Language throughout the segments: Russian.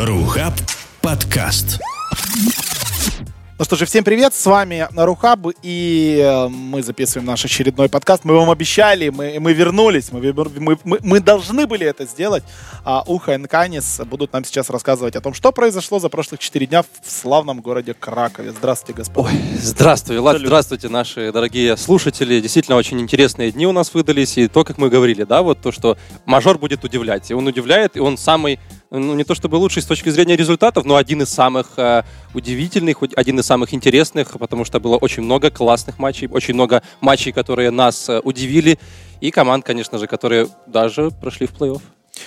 Рухаб подкаст. Ну что же, всем привет, с вами Рухаб, и э, мы записываем наш очередной подкаст. Мы вам обещали, мы, мы вернулись, мы, мы, мы, мы должны были это сделать. А Уха и Нканис будут нам сейчас рассказывать о том, что произошло за прошлых 4 дня в славном городе Кракове. Здравствуйте, господа. Ой, здравствуй, Влад, здравствуйте, наши дорогие слушатели. Действительно, очень интересные дни у нас выдались, и то, как мы говорили, да, вот то, что мажор будет удивлять. И он удивляет, и он самый ну, не то чтобы лучший с точки зрения результатов, но один из самых э, удивительных, один из самых интересных, потому что было очень много классных матчей, очень много матчей, которые нас э, удивили, и команд, конечно же, которые даже прошли в плей-офф.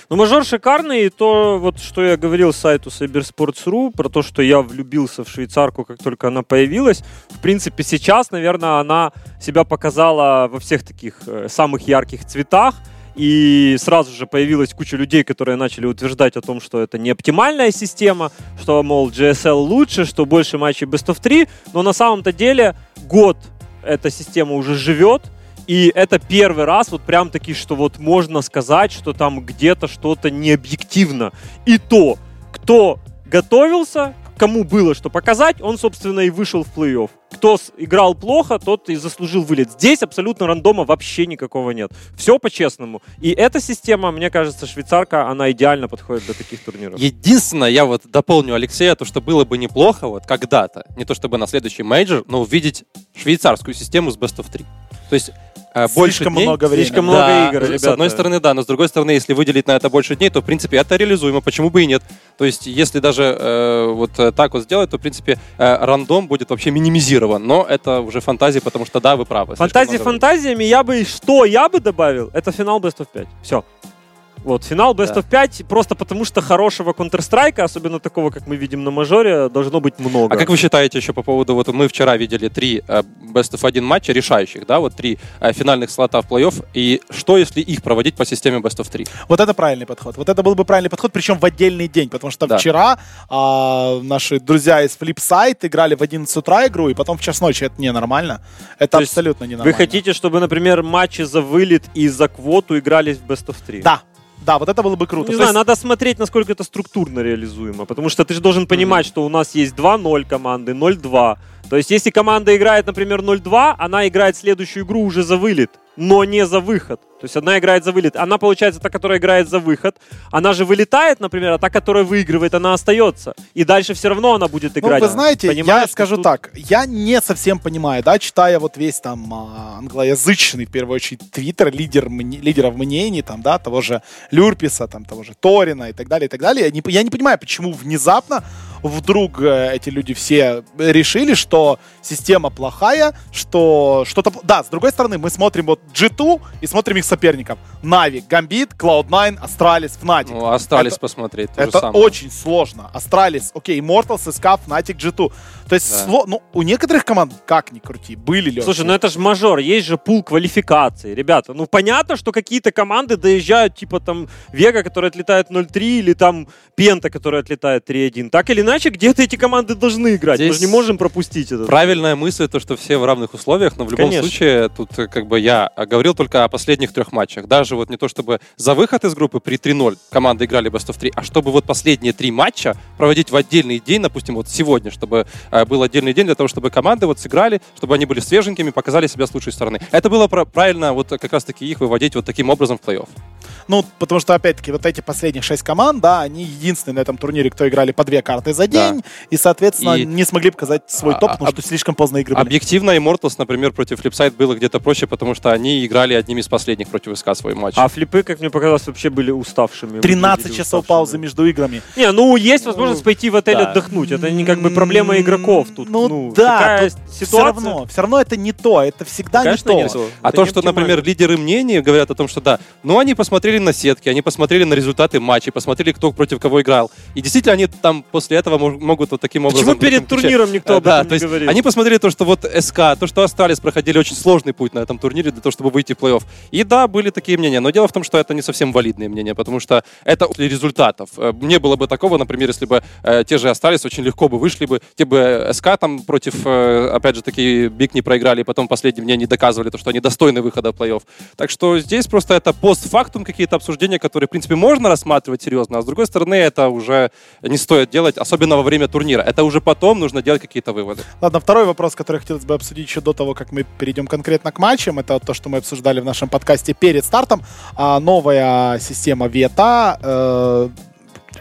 Ну, мажор шикарный, и то, вот, что я говорил сайту Cybersports.ru, про то, что я влюбился в швейцарку, как только она появилась. В принципе, сейчас, наверное, она себя показала во всех таких э, самых ярких цветах. И сразу же появилась куча людей, которые начали утверждать о том, что это не оптимальная система, что, мол, GSL лучше, что больше матчей Best of 3. Но на самом-то деле год эта система уже живет. И это первый раз вот прям таки, что вот можно сказать, что там где-то что-то не объективно. И то, кто готовился, кому было что показать, он, собственно, и вышел в плей-офф. Кто играл плохо, тот и заслужил вылет. Здесь абсолютно рандома вообще никакого нет. Все по-честному. И эта система, мне кажется, швейцарка, она идеально подходит для таких турниров. Единственное, я вот дополню Алексея, то, что было бы неплохо вот когда-то, не то чтобы на следующий major, но увидеть швейцарскую систему с Best of 3. То есть э, больше дней, много времени. Слишком да, много игр, ребята. С одной стороны, да, но с другой стороны, если выделить на это больше дней, то, в принципе, это реализуемо, почему бы и нет. То есть, если даже э, вот так вот сделать, то, в принципе, э, рандом будет вообще минимизирован, но это уже фантазии, потому что, да, вы правы. Фантазии фантазиями, я бы, что я бы добавил, это финал Best of 5. Все. Вот, финал Best да. of 5, просто потому что хорошего Counter-Strike, особенно такого, как мы видим на мажоре, должно быть много. А как вы считаете еще по поводу, вот мы вчера видели три э, Best of 1 матча решающих, да, вот три э, финальных слота в плей-офф, и что, если их проводить по системе Best of 3? Вот это правильный подход. Вот это был бы правильный подход, причем в отдельный день, потому что да. вчера э, наши друзья из Flipside играли в 11 утра игру, и потом в час ночи. Это ненормально. Это То абсолютно ненормально. Вы хотите, чтобы, например, матчи за вылет и за квоту игрались в Best of 3? Да, да, вот это было бы круто. Не знаю, есть... надо смотреть, насколько это структурно реализуемо. Потому что ты же должен понимать, mm-hmm. что у нас есть 2-0 команды, 0-2. То есть, если команда играет, например, 0-2, она играет следующую игру уже за вылет но не за выход. То есть одна играет за вылет. Она, получается, та, которая играет за выход. Она же вылетает, например, а та, которая выигрывает, она остается. И дальше все равно она будет играть. Ну, вы знаете, Понимаешь, я скажу тут... так. Я не совсем понимаю, да, читая вот весь там а, англоязычный, в первую очередь, твиттер лидер, лидеров мнений, там, да, того же Lurppis а, там, того же Thorin а и так далее, и так далее. Я не, я не понимаю, почему внезапно вдруг э, эти люди все решили, что система плохая, что что-то... Да, с другой стороны, мы смотрим вот G2 и смотрим их соперников. Na'Vi, Gambit, Cloud9, Astralis, Fnatic. Ну, Astralis посмотреть. Это очень сложно. Astralis, окей, Immortals, SK, Fnatic, G2. То есть, да. сло... ну, у некоторых команд, как ни крути, были ли Слушай, ну это же major, есть же пул квалификации. Ребята, ну понятно, что какие-то команды доезжают, типа там Vega, который отлетает 0-3, или там Penta, который отлетает 3-1. Так или иначе, где-то эти команды должны играть. Здесь Мы же не можем пропустить это. Правильная мысль, то, что все в равных условиях, но в любом Конечно. случае, тут э, как бы я говорил только о последних трех матчах. Даже вот не то, чтобы за выход из группы при 3-0 команды играли Best of 3, а чтобы вот последние три матча проводить в отдельный день, допустим, вот сегодня, чтобы э, был отдельный день для того, чтобы команды вот сыграли, чтобы они были свеженькими, показали себя с лучшей стороны. Это было правильно вот как раз-таки их выводить вот таким образом в плей-офф. Ну, потому что, опять-таки, вот эти последние шесть команд, да, они единственные на этом турнире, кто играли по две карты за день, да. и, соответственно, и... не смогли показать свой топ, а, потому а, что слишком поздно игры были. Объективно, Immortals, например, против Flipside было где-то проще, потому что они играли одними из последних против СК свой матч. А флипы, как мне показалось, вообще были уставшими. 13 часов уставшими. паузы между играми. Не, ну, есть возможность ну, пойти в отель да. отдохнуть. Это не как бы проблема игроков тут. Ну, ну да, тут ситуация... все равно, все равно это не то, это всегда Конечно, не то. Не а это то, что, например, лидеры мнений говорят о том, что да, ну, они посмотрели на сетки, они посмотрели на результаты матчей, посмотрели, кто против кого играл. И действительно, они там после этого этого могут вот таким образом... Почему перед турниром никто об да, этом то не есть говорил? Они посмотрели то, что вот СК, то, что Астралис проходили очень сложный путь на этом турнире для того, чтобы выйти в плей-офф. И да, были такие мнения, но дело в том, что это не совсем валидные мнения, потому что это результатов. Э, Не было бы такого, например, если бы э, те же Астралис очень легко бы вышли бы, те бы э, СК там против, э, опять же, такие Биг не проиграли, и потом в последнем дне не доказывали то, что они достойны выхода в плей-офф. Так что здесь просто это постфактум какие-то обсуждения, которые, в принципе, можно рассматривать серьезно, а с другой стороны, это уже не стоит делать, особенно во время турнира. Это уже потом нужно делать какие-то выводы. Ладно, второй вопрос, который хотелось бы обсудить еще до того, как мы перейдем конкретно к матчам, это то, что мы обсуждали в нашем подкасте перед стартом. А, новая система Вета. э,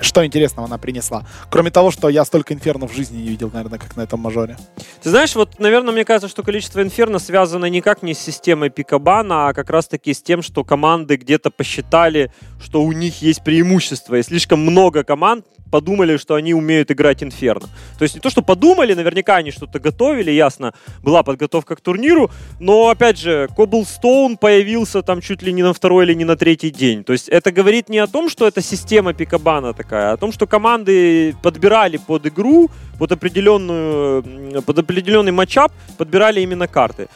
что интересного она принесла? Кроме того, что я столько инфернов в жизни не видел, наверное, как на этом мажоре. Ты знаешь, вот, наверное, мне кажется, что количество инферно связано никак не с системой пикабана, а как раз-таки с тем, что команды где-то посчитали, что у них есть преимущество. И слишком много команд подумали, что они умеют играть инферно. То есть не то, что подумали, наверняка они что-то готовили, ясно, была подготовка к турниру, но, опять же, Cobblestone появился там чуть ли не на второй или не на третий день. То есть это говорит не о том, что это система пикабана такая, а о том, что команды подбирали под игру, под определенную, под определенный матчап, подбирали именно карты.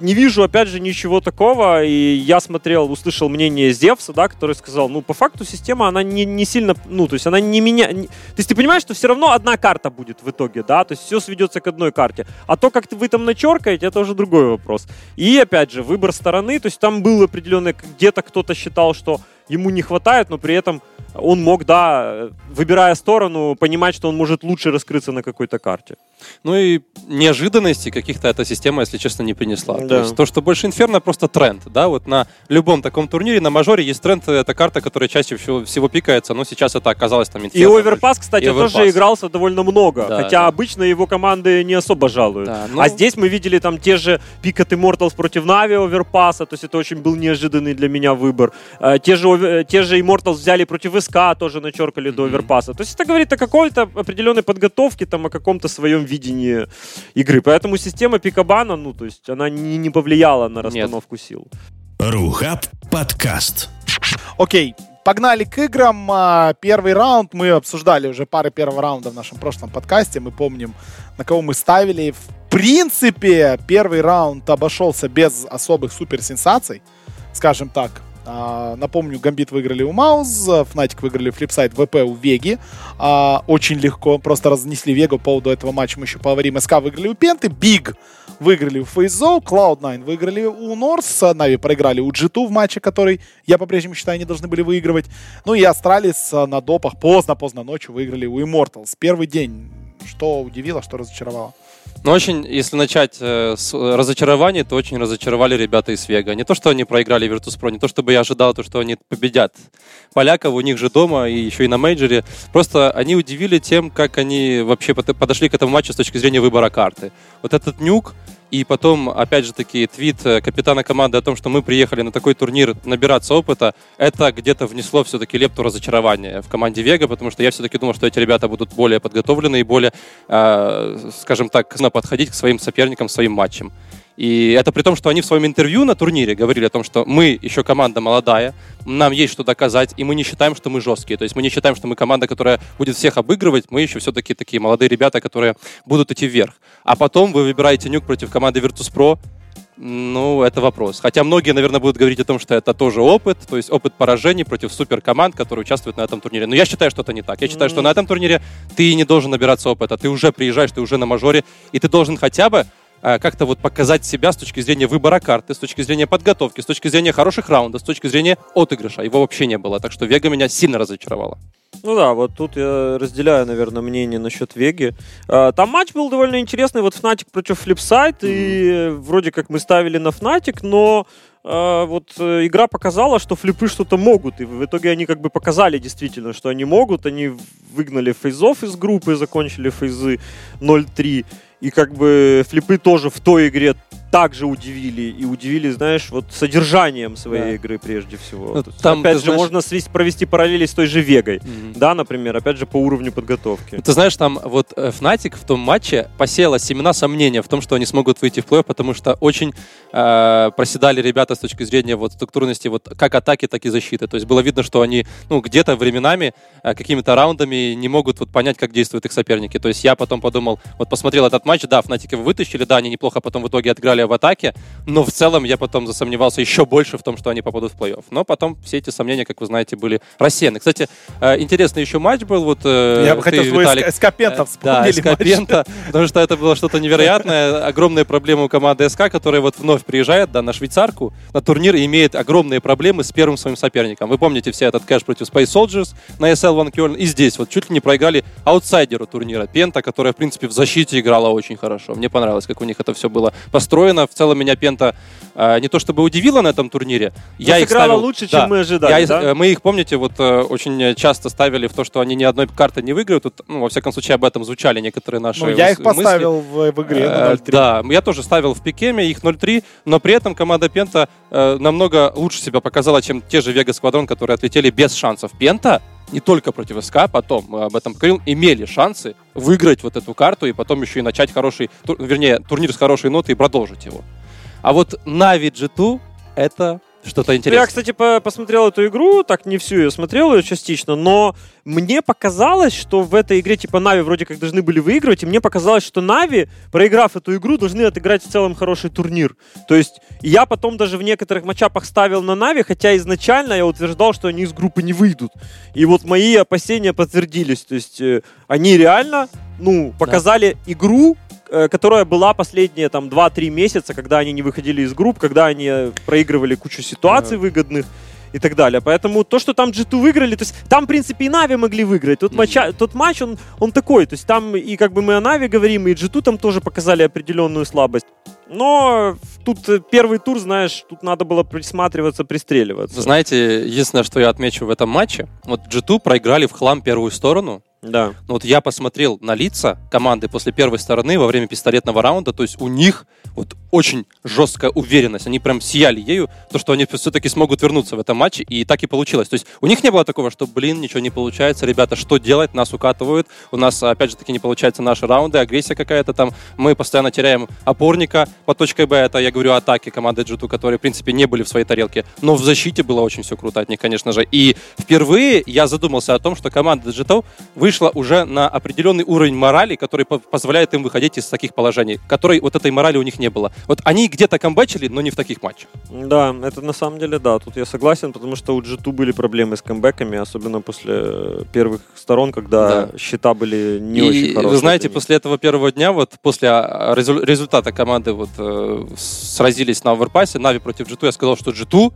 Не вижу, опять же, ничего такого, и я смотрел, услышал мнение Зевса, да, который сказал, ну, по факту система, она не, не сильно, ну, то есть она не меня... не- То есть ты понимаешь, что все равно одна карта будет в итоге, да, то есть все сведется к одной карте. А то, как вы там начеркаете, это уже другой вопрос. И, опять же, выбор стороны, то есть там был определенный, где-то кто-то считал, что ему не хватает, но при этом он мог, да, выбирая сторону, понимать, что он может лучше раскрыться на какой-то карте. Ну и неожиданностей каких-то эта система, если честно, не принесла. То Да. есть то, что больше инферно, просто тренд, да, вот на любом таком турнире, на мажоре есть тренд, это карта, которая чаще всего, всего пикается, но сейчас это оказалось там И инферно. оверпас, кстати, И тоже игрался довольно много, Да, хотя да. обычно его команды не особо жалуют. Да, ну- А здесь мы видели там те же Пикат Immortals против Нави оверпаса, то есть это очень был неожиданный для меня выбор. Э, Те же, те же Immortals взяли против СК, тоже начеркали до Мгм. оверпаса. То есть это говорит о какой-то определенной подготовке, там, о каком-то своем видении игры. Поэтому система Пикабана, ну, то есть она не, не повлияла на расстановку сил. Рухаб подкаст. Окей, погнали к играм. А, Первый раунд мы обсуждали уже пары первого раунда в нашем прошлом подкасте. Мы помним, на кого мы ставили. В принципе, первый раунд обошелся без особых суперсенсаций, скажем так. А, Напомню, Гамбит выиграли у Mouz, Fnatic выиграли Flipsid3 ВП у Веги. А, Очень легко, просто разнесли Вегу по поводу этого матча, мы еще поговорим. СК выиграли у Пенты, BIG выиграли у FaZe, Cloud9 выиграли у North, Na'Vi проиграли у G2 в матче, который я по-прежнему считаю не должны были выигрывать. Ну и Astralis а, на допах поздно-поздно ночью выиграли у Immortals. Первый день, что удивило, что разочаровало. Ну, очень, если начать э, с э, разочарований, то очень разочаровали ребята из Вега. Не то, что они проиграли Virtus.pro, не то, чтобы я ожидал, то, что они победят поляков у них же дома и еще и на мейджоре. Просто они удивили тем, как они вообще под- подошли к этому матчу с точки зрения выбора карты. Вот этот нюк, и потом, опять же таки, твит э, капитана команды о том, что мы приехали на такой турнир набираться опыта, это где-то внесло все-таки лепту разочарования в команде Вега, потому что я все-таки думал, что эти ребята будут более подготовлены и более, э, скажем так, подходить к своим соперникам, своим матчам. И это при том, что они в своем интервью на турнире говорили о том, что мы еще команда молодая, нам есть что доказать, и мы не считаем, что мы жесткие. То есть мы не считаем, что мы команда, которая будет всех обыгрывать, мы еще все-таки такие молодые ребята, которые будут идти вверх. А потом вы выбираете нюк против команды Virtus.pro, ну, это вопрос. Хотя многие, наверное, будут говорить о том, что это тоже опыт, то есть опыт поражений против суперкоманд, которые участвуют на этом турнире. Но я считаю, что это не так. Я считаю, что на этом турнире ты не должен набираться опыта. Ты уже приезжаешь, ты уже на мажоре, и ты должен хотя бы как-то вот показать себя с точки зрения выбора карты, с точки зрения подготовки, с точки зрения хороших раундов, с точки зрения отыгрыша. Его вообще не было. Так что Вега меня сильно разочаровала. Ну да, вот тут я разделяю, наверное, мнение насчет Веги. А, Там матч был довольно интересный, вот Fnatic против Flipside, и вроде как мы ставили на Fnatic, но а, вот э, игра показала, что флипы что-то могут, и в итоге они как бы показали действительно, что они могут, они выгнали фейзов из группы, закончили фейзы 0-3, и как бы флипы тоже в той игре также удивили и удивили, знаешь, вот содержанием своей Да. игры прежде всего. Ну, там, опять же, знаешь- можно свести- провести параллели с той же Вегой, Мгм. да, например, опять же по уровню подготовки. Ты знаешь, там вот э, Fnatic в том матче посеяла семена сомнения в том, что они смогут выйти в плей потому что очень э, проседали ребята с точки зрения вот структурности вот как атаки, так и защиты. То есть было видно, что они ну, где-то временами, э, какими-то раундами не могут вот понять, как действуют их соперники. То есть я потом подумал, вот посмотрел этот матч, да, его вытащили, да, они неплохо потом в итоге отыграли в атаке, но в целом я потом засомневался еще больше в том, что они попадут в плей-офф. Но потом все эти сомнения, как вы знаете, были рассеяны. Кстати, э, интересный еще матч был, вот э, Я бы хотел, чтобы Виталик, Эск- Эскапента Э, Да, вспомнили. матч. Эскапента, потому что это было что-то невероятное. Огромные проблемы у команды СК, которая вот вновь приезжает да, на швейцарку, на турнир и имеет огромные проблемы с первым своим соперником. Вы помните все этот кэш против Space Soldiers на SL One Köln. И здесь вот чуть ли не проиграли аутсайдеру турнира Пента, которая, в принципе, в защите играла очень хорошо. Мне понравилось, как у них это все было построено. В целом меня Пента э, не то чтобы удивила на этом турнире. Я их ставил- лучше, Да. чем мы ожидали, Я да? э, Мы их, помните, вот э, очень часто ставили в то, что они ни одной карты не выиграют. Тут, ну, во всяком случае, об этом звучали некоторые наши Ну, я их мысли. поставил в, в игре на Э, 0-3. Да, я тоже ставил в пикеме их 0-3, но при этом команда Пента намного лучше себя показала, чем те же Вега Сквадрон, которые отлетели без шансов. Пента не только против СК, потом, мы об этом говорил, имели шансы выиграть вот эту карту и потом еще и начать хороший, тур- вернее, турнир с хорошей нотой и продолжить его. А вот Na'Vi G2 это что-то Ну, интересное. Я, кстати, по- посмотрел эту игру, так не всю ее смотрел, ее частично, но мне показалось, что в этой игре типа Na'Vi вроде как должны были выигрывать, и мне показалось, что Na'Vi, проиграв эту игру, должны отыграть в целом хороший турнир. То есть я потом даже в некоторых матчапах ставил на Na'Vi, хотя изначально я утверждал, что они из группы не выйдут. И вот мои опасения подтвердились. То есть э, они реально, ну, показали игру, э, которая была последние там 2-3 месяца, когда они не выходили из групп, когда они э, проигрывали кучу ситуаций выгодных и так далее. Поэтому то, что там G2 выиграли, то есть там, в принципе, и Нави могли выиграть. Тот, Мгм. матча- тот матч, он, он такой. То есть там и как бы мы о Нави говорим, и G2 там тоже показали определенную слабость. Но тут э, первый тур, знаешь, тут надо было присматриваться, пристреливаться. Знаете, единственное, что я отмечу в этом матче, вот G2 проиграли в хлам первую сторону, Да. Но вот я посмотрел на лица команды после первой стороны во время пистолетного раунда, то есть у них вот очень жесткая уверенность, они прям сияли ею, то, что они все-таки смогут вернуться в этом матче, и так и получилось. То есть у них не было такого, что, блин, ничего не получается, ребята, что делать, нас укатывают, у нас, опять же таки, не получаются наши раунды, агрессия какая-то там, мы постоянно теряем опорника по точке Б, это я говорю о атаке команды G2, которые, в принципе, не были в своей тарелке, но в защите было очень все круто от них, конечно же, и впервые я задумался о том, что команда G2 вышла уже на определенный уровень морали, который по- позволяет им выходить из таких положений, которой вот этой морали у них не было. Вот они где-то камбэчили, но не в таких матчах. Да, это на самом деле, да, тут я согласен, потому что у G2 были проблемы с камбэками, особенно после первых сторон, когда Да. счета были не и очень хорошие. вы знаете, после этого первого дня, вот после а, резу- результата команды вот э, сразились на оверпассе, Нави против G2, я сказал, что G2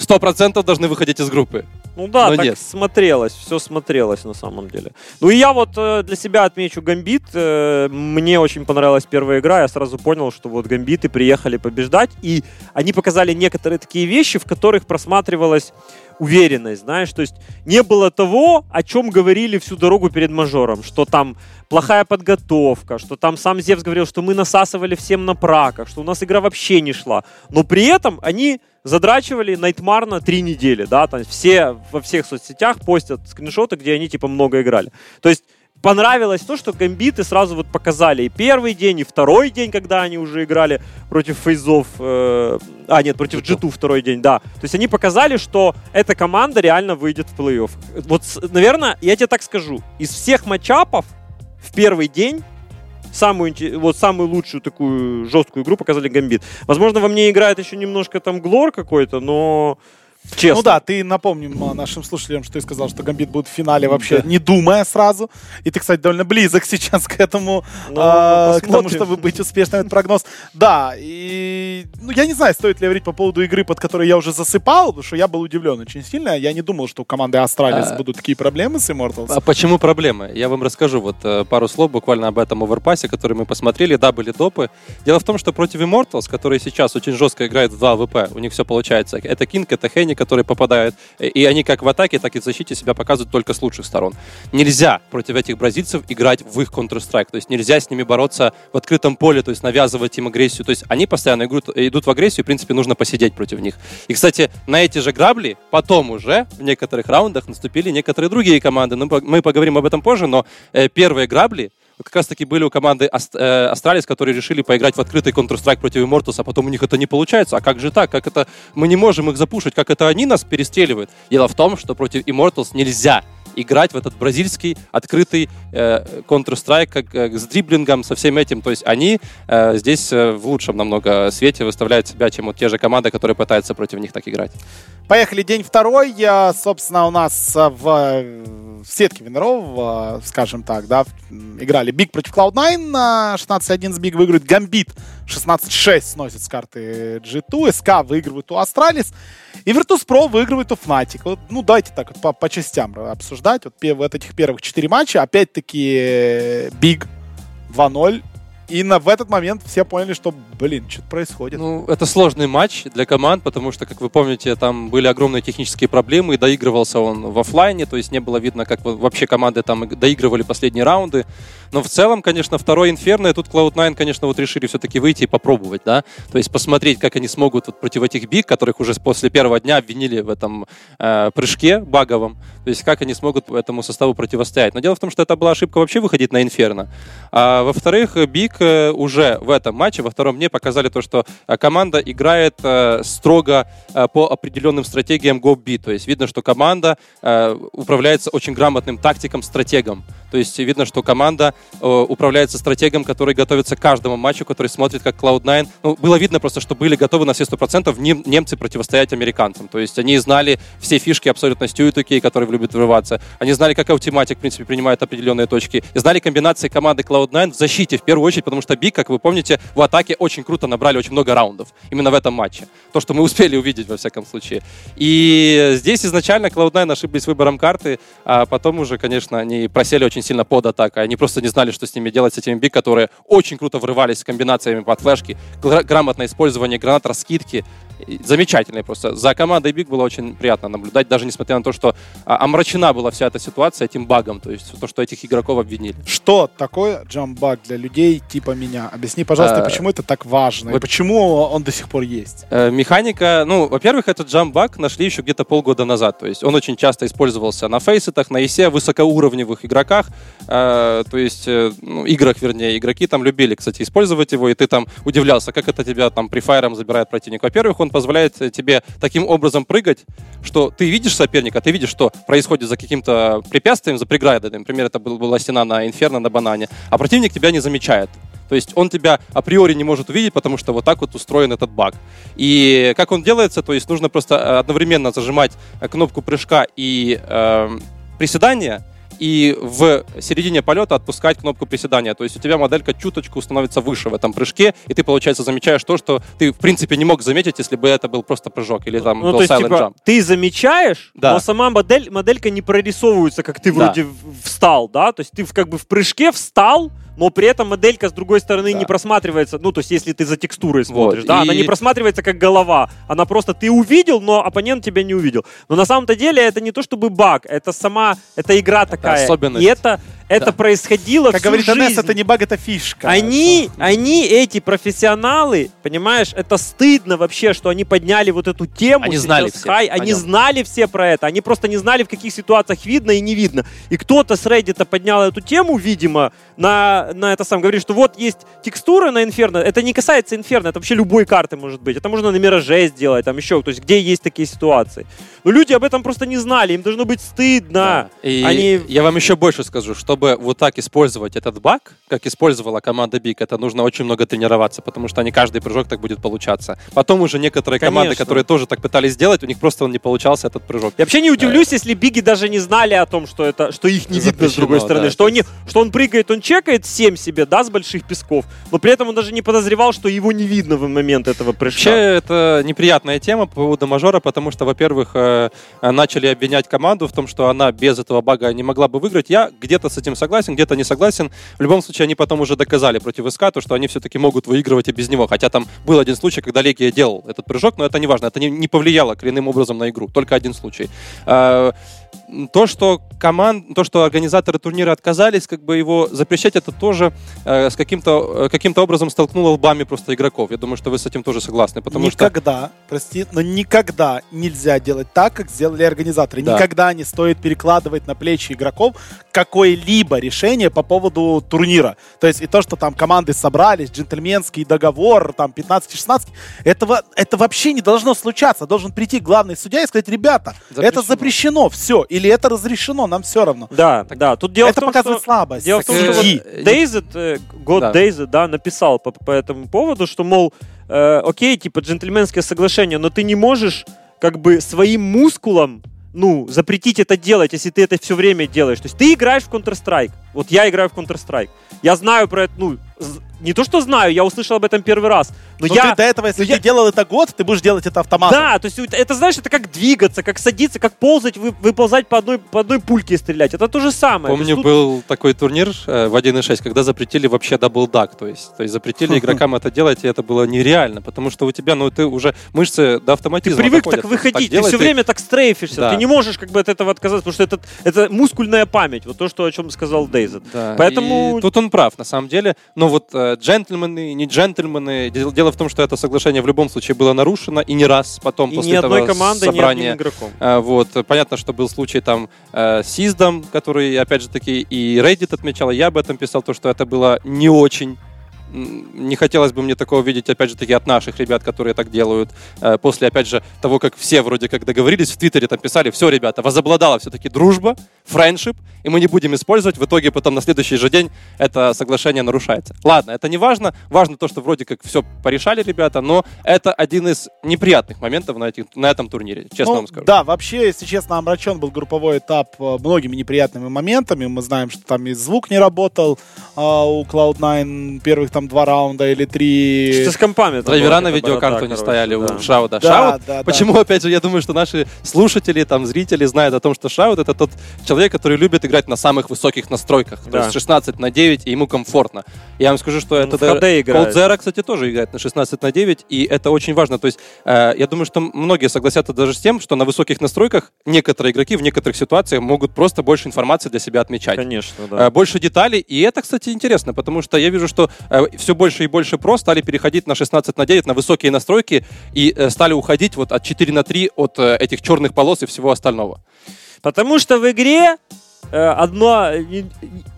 100% должны выходить из группы. Ну да, Но так нет. смотрелось, все смотрелось на самом деле. Ну и я вот э, для себя отмечу Гамбит. Э, мне очень понравилась первая игра. Я сразу понял, что вот Гамбиты приехали побеждать. И они показали некоторые такие вещи, в которых просматривалась уверенность, знаешь, то есть не было того, о чем говорили всю дорогу перед мажором, что там плохая подготовка, что там сам Зевс говорил, что мы насасывали всем на праках, что у нас игра вообще не шла. Но при этом они задрачивали Найтмар на три недели, да, там все во всех соцсетях постят скриншоты, где они типа много играли. То есть понравилось то, что гамбиты сразу вот показали и первый день, и второй день, когда они уже играли против фейзов, э, а нет, против G2 второй день, да. То есть они показали, что эта команда реально выйдет в плей-офф. Вот, наверное, я тебе так скажу, из всех матчапов в первый день самую, вот самую лучшую такую жесткую игру показали Гамбит. Возможно, во мне играет еще немножко там Глор какой-то, но честно. Ну да, ты напомним нашим слушателям, что ты сказал, что Гамбит будет в финале вообще не думая сразу. И ты, кстати, довольно близок сейчас к этому, Ну, а, к тому, чтобы быть успешным, это прогноз. Да, и ну, я не знаю, стоит ли говорить по поводу игры, под которой я уже засыпал, потому что я был удивлен очень сильно. Я не думал, что у команды Astralis А. будут такие проблемы с Immortals. А почему проблемы? Я вам расскажу вот э, пару слов буквально об этом Overpass'е, который мы посмотрели. Да, были допы. Дело в том, что против Immortals, которые сейчас очень жестко играют в 2 АВП, у них все получается. Это kNg, это HEN1, времени, которые попадают. И они как в атаке, так и в защите себя показывают только с лучших сторон. Нельзя против этих бразильцев играть в их Counter-Strike. То есть нельзя с ними бороться в открытом поле, то есть навязывать им агрессию. То есть они постоянно играют, идут в агрессию, и, в принципе, нужно посидеть против них. И, кстати, на эти же грабли потом уже в некоторых раундах наступили некоторые другие команды. Ну, мы поговорим об этом позже, но э, первые грабли как раз таки были у команды Ast, э, Astralis, которые решили поиграть в открытый Counter-Strike против Immortals, а потом у них это не получается. А как же так? Как это мы не можем их запушить? Как это они нас перестреливают? Дело в том, что против Immortals нельзя играть в этот бразильский открытый э, Counter-Strike как, э, с дриблингом, со всем этим. То есть они э, здесь э, в лучшем намного свете выставляют себя, чем вот те же команды, которые пытаются против них так играть. Поехали, день второй. Я, собственно, у нас в, в сетке winner ов, скажем так, да, играли BIG против Cloud9 на 16-1 с BIG выигрывает Гамбит 16-6 сносит с карты G2, СК выигрывает у Astralis. И Virtus.pro выигрывает у Fnatic. Вот, ну, давайте так вот по, по частям обсуждать. Вот в этих первых четыре матча опять-таки Биг 2-0 и на, в этот момент все поняли, что, блин, что-то происходит. Ну, это сложный матч для команд, потому что, как вы помните, там были огромные технические проблемы, и доигрывался он в офлайне, то есть не было видно, как вообще команды там доигрывали последние раунды. Но в целом, конечно, второй Инферно, и тут Cloud9, конечно, вот решили все-таки выйти и попробовать, да, то есть посмотреть, как они смогут вот против этих биг, которых уже после первого дня обвинили в этом э, прыжке баговом, то есть как они смогут этому составу противостоять. Но дело в том, что это была ошибка вообще выходить на Инферно. А во-вторых, Биг э, уже в этом матче, во втором дне показали то, что э, команда играет э, строго э, по определенным стратегиям Go-B, то есть видно, что команда э, управляется очень грамотным тактиком, стратегом. То есть видно, что команда э, управляется стратегом, который готовится к каждому матчу, который смотрит как Cloud9. Ну, было видно просто, что были готовы на все 100% нем, немцы противостоять американцам. То есть они знали все фишки абсолютно Стюитуки, которые любят врываться. Они знали, как Automatic, в принципе, принимает определенные точки. И знали комбинации команды Cloud9 в защите, в первую очередь, потому что Биг, как вы помните, в атаке очень круто набрали очень много раундов. Именно в этом матче. То, что мы успели увидеть, во всяком случае. И здесь изначально Cloud9 ошиблись выбором карты, а потом уже, конечно, они просели очень очень сильно под атакой. Они просто не знали, что с ними делать, с этими биг, которые очень круто врывались с комбинациями под флешки, грамотное использование гранат, раскидки замечательный просто. За командой Биг было очень приятно наблюдать, даже несмотря на то, что а, омрачена была вся эта ситуация этим багом, то есть то, что этих игроков обвинили. Что такое джамбаг для людей типа меня? Объясни, пожалуйста, а, почему это так важно, вот, и почему он до сих пор есть? Э, механика, ну, во-первых, этот джамбаг нашли еще где-то полгода назад, то есть он очень часто использовался на фейсетах, на ИСе, высокоуровневых игроках, то есть, э, ну, играх, вернее, игроки там любили, кстати, использовать его, и ты там удивлялся, как это тебя там префайром забирает противник. Во-первых, он позволяет тебе таким образом прыгать, что ты видишь соперника, ты видишь, что происходит за каким-то препятствием, за преградой. Например, это была стена на Инферно, на банане. А противник тебя не замечает. То есть он тебя априори не может увидеть, потому что вот так вот устроен этот баг. И как он делается, то есть нужно просто одновременно зажимать кнопку прыжка и э, приседания, и в середине полета отпускать кнопку приседания. То есть у тебя моделька чуточку становится выше в этом прыжке, и ты, получается, замечаешь то, что ты, в принципе, не мог заметить, если бы это был просто прыжок или там ну, был то есть, типа, jump. Ты замечаешь, да. но сама модель, моделька не прорисовывается, как ты вроде да. встал, да? То есть ты как бы в прыжке встал, но при этом моделька с другой стороны да. не просматривается, ну, то есть если ты за текстурой смотришь, вот, да, и... она не просматривается как голова, она просто ты увидел, но оппонент тебя не увидел. Но на самом-то деле это не то чтобы баг, это сама, это игра такая. Это особенность. И это это да. происходило Как всю говорит жизнь. Это не баг, это фишка. Они, они, эти профессионалы, понимаешь, это стыдно вообще, что они подняли вот эту тему. Они знали все. Хай, они знали все про это. Они просто не знали, в каких ситуациях видно и не видно. И кто-то с Reddit поднял эту тему, видимо, на, на это сам. Говорит, что вот есть текстуры на Инферно. Это не касается Инферно, это вообще любой карты может быть. Это можно на Мираже сделать, там еще, то есть где есть такие ситуации. Но люди об этом просто не знали, им должно быть стыдно. Да. И они... я вам еще больше скажу, чтобы вот так использовать этот баг, как использовала команда Big, это нужно очень много тренироваться, потому что не каждый прыжок так будет получаться. Потом уже некоторые Конечно. команды, которые тоже так пытались сделать, у них просто он не получался этот прыжок. Я вообще не удивлюсь, э... если Биги даже не знали о том, что это, что их не Запрещено, видно с другой стороны, да, что, они, что он прыгает, он чекает 7 себе, да, с больших песков, но при этом он даже не подозревал, что его не видно в момент этого прыжка. Вообще, это неприятная тема по поводу мажора, потому что, во-первых, э, э, начали обвинять команду в том, что она без этого бага не могла бы выиграть. Я где-то с этим согласен, где-то не согласен. В любом случае, они потом уже доказали против СК, то, что они все-таки могут выигрывать и без него. Хотя там был один случай, когда Легия делал этот прыжок, но это не важно. Это не, повлияло коренным образом на игру. Только один случай. То, что команд, то, что организаторы турнира отказались, как бы его запрещать, это тоже э, с каким-то э, каким-то образом столкнуло лбами просто игроков. Я думаю, что вы с этим тоже согласны, потому никогда, что... прости, но никогда нельзя делать так, как сделали организаторы. Да. Никогда не стоит перекладывать на плечи игроков какое-либо решение по поводу турнира. То есть и то, что там команды собрались, джентльменский договор, там 15-16, этого, это вообще не должно случаться. Должен прийти главный судья и сказать, ребята, запрещено. это запрещено, все или это разрешено, нам все равно. Да, так, да. Тут дело это в том, показывает что, слабость. Дело в том, что вот Дейзет, э, год да. Да, написал по, по этому поводу, что, мол, э, окей, типа джентльменское соглашение, но ты не можешь как бы своим мускулом ну, запретить это делать, если ты это все время делаешь. То есть ты играешь в Counter-Strike. Вот я играю в Counter-Strike. Я знаю про это, ну, не то, что знаю, я услышал об этом первый раз. Но, но я... ты до этого, если ты я... делал это год, ты будешь делать это автоматом. Да, то есть это, знаешь, это как двигаться, как садиться, как ползать, вы, выползать по одной, по одной пульке и стрелять. Это то же самое. Помню, тут... был такой турнир э, в 1.6, когда запретили вообще даблдак, то есть, то есть запретили игрокам это делать, и это было нереально, потому что у тебя, ну, ты уже мышцы до автоматизма Ты привык доходят, так выходить, так ты все ты... время так стрейфишься, да. ты не можешь как бы от этого отказаться, потому что это, это мускульная память, вот то, что, о чем сказал Дейзет. Да. Поэтому... И тут он прав, на самом деле, но вот э, джентльмены, не джентльмены. Дело в том, что это соглашение в любом случае было нарушено и не раз потом и после ни этого одной команды, собрания. Ни игроком. А, вот понятно, что был случай там э, с Издом, который опять же таки и Reddit отмечал, я об этом писал, то что это было не очень не хотелось бы мне такого видеть, опять же, таки от наших ребят, которые так делают. Э, после, опять же, того, как все вроде как договорились, в Твиттере там писали, все, ребята, возобладала все-таки дружба, френдшип, и мы не будем использовать. В итоге потом на следующий же день это соглашение нарушается. Ладно, это не важно. Важно то, что вроде как все порешали ребята, но это один из неприятных моментов на, этих, на этом турнире, честно ну, вам скажу. Да, вообще, если честно, омрачен был групповой этап э, многими неприятными моментами. Мы знаем, что там и звук не работал а у Cloud9 первых там там два раунда или три. Что с компами? Драйвера на видеокарту не стояли у Шауда. Да, Шаут, да, почему, опять же, я думаю, что наши слушатели, там, зрители знают о том, что Шаут это тот человек, который любит играть на самых высоких настройках. То есть 16 на 9, и ему комфортно. Я вам скажу, что это... Cold Zero, кстати, тоже играет на 16 на 9, и это очень важно. То есть э, я думаю, что многие согласятся даже с тем, что на высоких настройках некоторые игроки в некоторых ситуациях могут просто больше информации для себя отмечать. Конечно, да. Э, больше деталей, и это, кстати, интересно, потому что я вижу, что э, все больше и больше Pro стали переходить на 16 на 9, на высокие настройки и э, стали уходить вот от 4 на 3 от э, этих черных полос и всего остального. Потому что в игре Э, одно,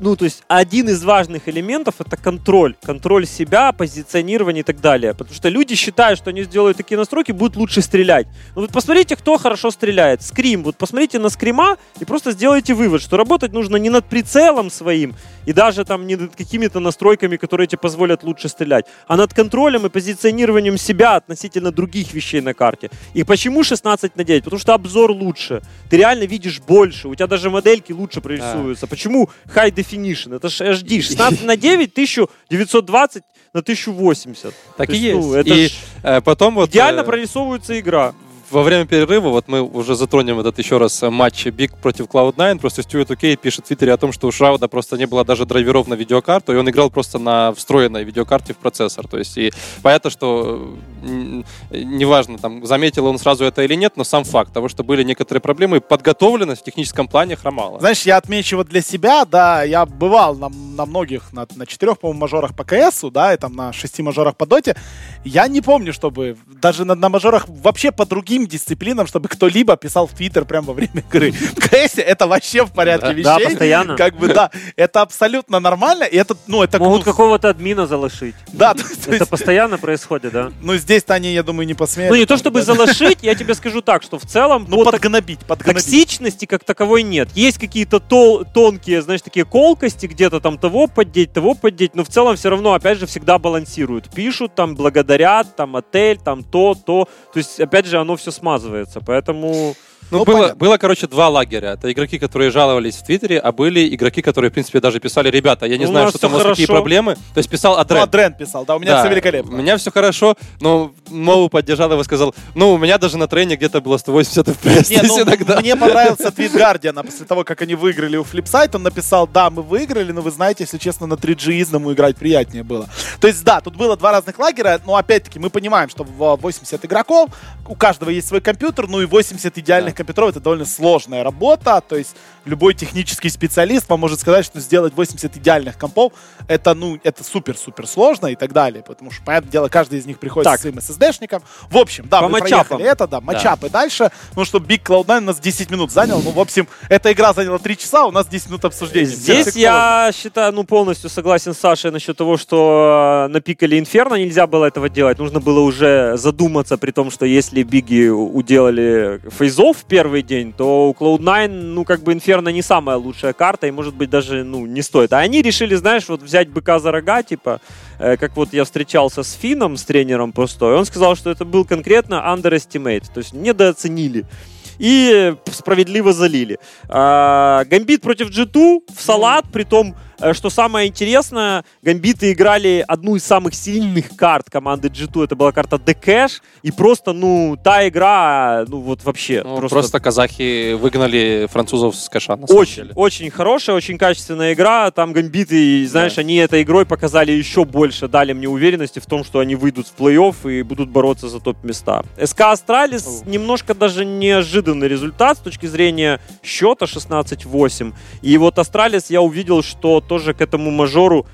ну, то есть один из важных элементов это контроль. Контроль себя, позиционирование и так далее. Потому что люди считают, что они сделают такие настройки, будут лучше стрелять. Ну вот посмотрите, кто хорошо стреляет. Скрим. Вот посмотрите на скрима и просто сделайте вывод, что работать нужно не над прицелом своим и даже там не над какими-то настройками, которые тебе позволят лучше стрелять, а над контролем и позиционированием себя относительно других вещей на карте. И почему 16 на 9? Потому что обзор лучше. Ты реально видишь больше. У тебя даже модельки лучше прорисуются. Да. Почему High Definition? Это же HD. 16 на 9, 1920 на 1080. Так То и есть. Ну, это и э, потом вот... Идеально э... прорисовывается игра во время перерыва, вот мы уже затронем этот еще раз э, матч Биг против Cloud9, просто Стюарт Окей пишет в Твиттере о том, что у Шрауда просто не было даже драйверов на видеокарту, и он играл просто на встроенной видеокарте в процессор. То есть, и понятно, что неважно, там, заметил он сразу это или нет, но сам факт того, что были некоторые проблемы, подготовленность в техническом плане хромала. Знаешь, я отмечу вот для себя, да, я бывал на, на многих, на, на четырех, по-моему, мажорах по КСу, да, и там на шести мажорах по Доте. Я не помню, чтобы даже на, на мажорах вообще по другим другим дисциплинам, чтобы кто-либо писал в Твиттер прямо во время игры. В КС это вообще в порядке да, вещей. Да, постоянно. Как бы, да, это абсолютно нормально. И это, ну, это, Могут ну, какого-то админа залошить. Да. То, то это постоянно происходит, да. Ну, здесь-то они, я думаю, не посмеют. Ну, не то чтобы залошить, я тебе скажу так, что в целом... Ну, подгнобить, подгнобить. Токсичности как таковой нет. Есть какие-то тол- тонкие, знаешь, такие колкости, где-то там того поддеть, того поддеть, но в целом все равно, опять же, всегда балансируют. Пишут, там, благодарят, там, отель, там, то, то. То есть, опять же, оно все смазывается. Поэтому Ну, Ну, было, понятно. было, короче, два лагеря. Это игроки, которые жаловались в Твиттере, а были игроки, которые, в принципе, даже писали, ребята, я не У знаю, что там у вас какие хорошо». проблемы. То есть писал Ну, Адрен. а Дрен писал, да, у меня Да, все великолепно. У меня все хорошо, но Мову поддержал и сказал, ну, у меня даже на трене где-то было 180 FPS. Не, ну, иногда- мне понравился твит Гардиана после того, как они выиграли у Flipside. Он написал, да, мы выиграли, но вы знаете, если честно, на 3G изному играть приятнее было. То есть, да, тут было два разных лагеря, но опять-таки мы понимаем, что в 80 игроков, у каждого есть свой компьютер, ну и 80 идеальных компьютеров это довольно сложная работа. То есть любой технический специалист вам может сказать, что сделать 80 идеальных компов это, ну, это супер-супер сложно и так далее. Потому что, понятное дело, каждый из них приходит Так. со своим SSD-шником. В общем, да, По мы матчапам. проехали это, да, матчапы дальше. Ну, что Big Cloud9 у нас 10 минут занял. Ну, в общем, эта игра заняла 3 часа, у нас 10 минут обсуждения. Здесь я считаю, ну, полностью согласен с Сашей насчет того, что э, на пикале Инферно нельзя было этого делать. Нужно было уже задуматься, при том, что если Биги уделали фейзов первый день, то у Cloud9, ну, как бы Инферно не самая лучшая карта, и, может быть, даже, ну, не стоит. А они решили, знаешь, вот взять быка за рога, типа, э, как вот я встречался с Фином, с тренером просто, и он сказал, что это был конкретно underestimate, то есть недооценили и справедливо залили. А, Гамбит против G2 в салат, при том, что самое интересное, Гамбиты играли одну из самых сильных карт команды G2, это была карта Cache, и просто, ну, та игра, ну, вот вообще. Ну, просто... казахи выгнали французов с Cache'а, на самом Очень, деле. очень хорошая, очень качественная игра. Там гамбиты, знаешь, они этой игрой показали еще больше, дали мне уверенности в том, что они выйдут в плей-офф и будут бороться за топ-места. СК Astralis немножко даже неожиданный результат с точки зрения счета 16-8. И вот Astralis я увидел, что тоже к этому мажору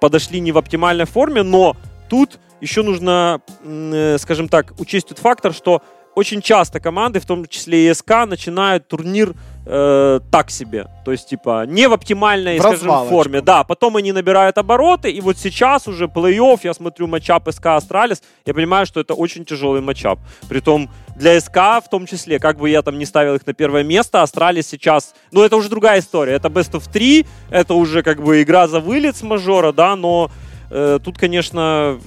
подошли не в оптимальной форме, но тут еще нужно, э, скажем так, учесть тот фактор, что очень часто команды, в том числе и СК, начинают турнир э, так себе. То есть, типа, не в оптимальной, В скажем, форме. Да, потом они набирают обороты, и вот сейчас уже плей-офф, я смотрю матчап СК Astralis, я понимаю, что это очень тяжелый матчап. Притом для СК в том числе, как бы я там не ставил их на первое место, Astralis сейчас, ну это уже другая история, это Best of 3, это уже как бы игра за вылет с мажора, да, но э, тут, конечно,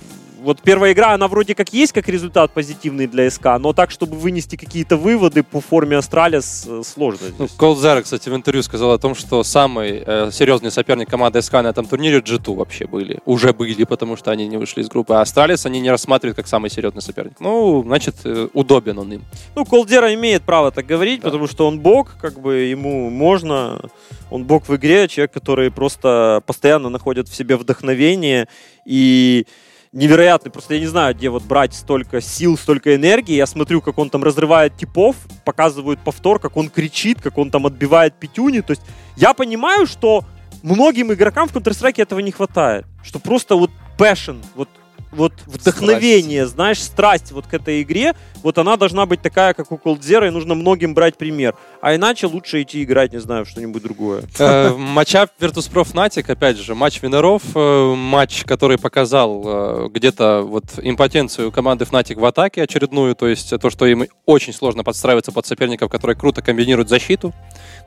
вот первая игра, она вроде как есть как результат позитивный для СК, но так, чтобы вынести какие-то выводы по форме Astralis, э, сложно Ну. Coldzera, кстати, в интервью сказал о том, что самый э, серьезный соперник команды СК на этом турнире G2 вообще были. Уже были, потому что они не вышли из группы. А Astralis они не рассматривают как самый серьезный соперник. Ну, значит, э, удобен он им. Ну, Coldzera имеет право так говорить, потому что он бог, как бы ему можно. Он бог в игре, человек, который просто постоянно находит в себе вдохновение и невероятный. Просто я не знаю, где вот брать столько сил, столько энергии. Я смотрю, как он там разрывает типов, показывают повтор, как он кричит, как он там отбивает пятюни. То есть я понимаю, что многим игрокам в Counter-Strike этого не хватает. Что просто вот passion, вот вот вдохновение, знаешь, страсть вот к этой игре, вот она должна быть такая, как у Колдзера, и нужно многим брать пример. А иначе лучше идти играть, не знаю, что-нибудь другое. Э, Матчап Virtus.pro Fnatic, опять же, матч Винеров, э, матч, который показал э, где-то вот импотенцию команды Fnatic в атаке очередную, то есть то, что им очень сложно подстраиваться под соперников, которые круто комбинируют защиту.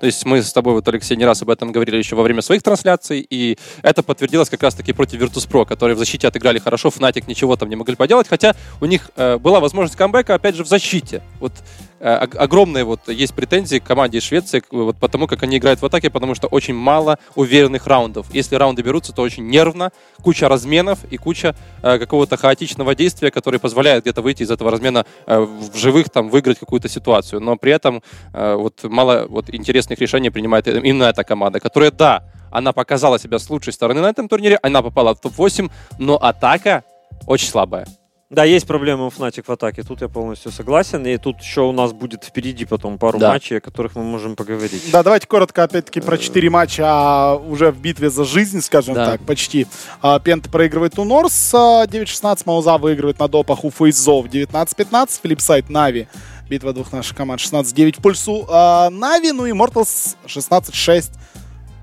То есть мы с тобой, вот, Алексей, не раз об этом говорили еще во время своих трансляций, и это подтвердилось как раз-таки против Virtus.pro, которые в защите отыграли хорошо, Fnatic ничего там не могли поделать, хотя у них э, была возможность камбэка, опять же, в защите. Вот э, ог- огромные вот есть претензии к команде Швеции вот потому, как они играют в атаке, потому что очень мало уверенных раундов. Если раунды берутся, то очень нервно, куча разменов и куча э, какого-то хаотичного действия, которое позволяет где-то выйти из этого размена э, в живых, там, выиграть какую-то ситуацию. Но при этом э, вот мало вот интересных решений принимает именно эта команда, которая, да, она показала себя с лучшей стороны на этом турнире, она попала в топ-8, но атака очень слабая. Да, есть проблемы у Fnatic в атаке, тут я полностью согласен. И тут еще у нас будет впереди потом пару Да. матчей, о которых мы можем поговорить. Да, давайте коротко, опять-таки, про 4 матча а, уже в битве за жизнь, скажем Да. так, почти. А, Пента проигрывает у North а, 9-16, Mouz выигрывает на допах у FaZe ов 19-15, Flipsid3 Na'Vi. Битва двух наших команд 16-9 в пользу а, Na'Vi, ну и Immortals 16-6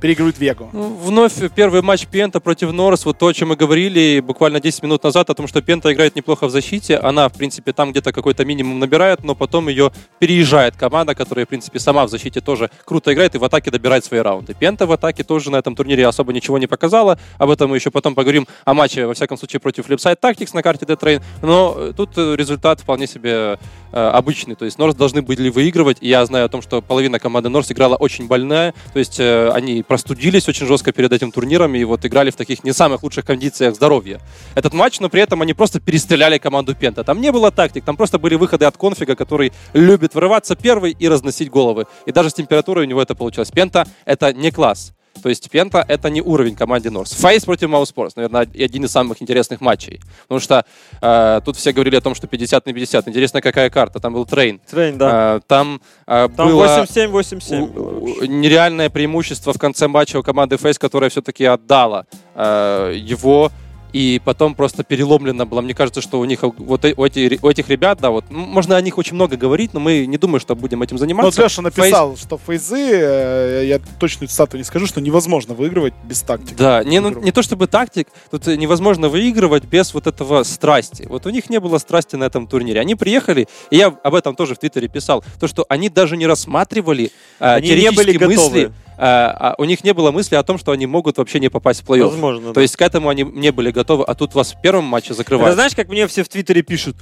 переиграют Вегу. Ну, вновь первый матч Пента против Норрис, вот то, о чем мы говорили буквально 10 минут назад, о том, что Пента играет неплохо в защите, она, в принципе, там где-то какой-то минимум набирает, но потом ее переезжает команда, которая, в принципе, сама в защите тоже круто играет и в атаке добирает свои раунды. Пента в атаке тоже на этом турнире особо ничего не показала, об этом мы еще потом поговорим, о матче, во всяком случае, против Flipside Tactics на карте Dead Train, но э, тут э, результат вполне себе э, обычный, то есть Норс должны были выигрывать, я знаю о том, что половина команды Норс играла очень больная, то есть они простудились очень жестко перед этим турниром и вот играли в таких не самых лучших кондициях здоровья. Этот матч, но при этом они просто перестреляли команду Пента. Там не было тактик, там просто были выходы от k0nfig'а, который любит вырываться первый и разносить головы. И даже с температурой у него это получилось. Пента — это не класс. То есть Пента — это не уровень команды North. FaZe против Mousesports, наверное, один из самых интересных матчей. Потому что э, тут все говорили о том, что 50 на 50. Интересно, какая карта. Там был Train. Train, да. Э, там э, Там было 8-7-8-7 у- было у- вообще. нереальное преимущество в конце матча у команды FaZe, которая все-таки отдала э, его и потом просто переломлено было. Мне кажется, что у них вот э- у, эти- у этих ребят, да, вот можно о них очень много говорить, но мы не думаем, что будем этим Ну, заниматься. вот Леша написал, что фейзы, э, я точную цитату не скажу, что невозможно выигрывать без тактики. Да, не, ну, не то чтобы тактик, тут э, невозможно выигрывать без вот этого страсти. Вот у них не было страсти на этом турнире. Они приехали, и я об этом тоже в Твиттере писал, то, что они даже не рассматривали э, Они не были мысли, готовы. Э, а у них не было мысли о том, что они могут вообще не попасть в плей-офф. Возможно, То да. есть к этому они не были готовы, а тут вас в первом матче Это закрывают. знаешь, как мне все в Твиттере пишут?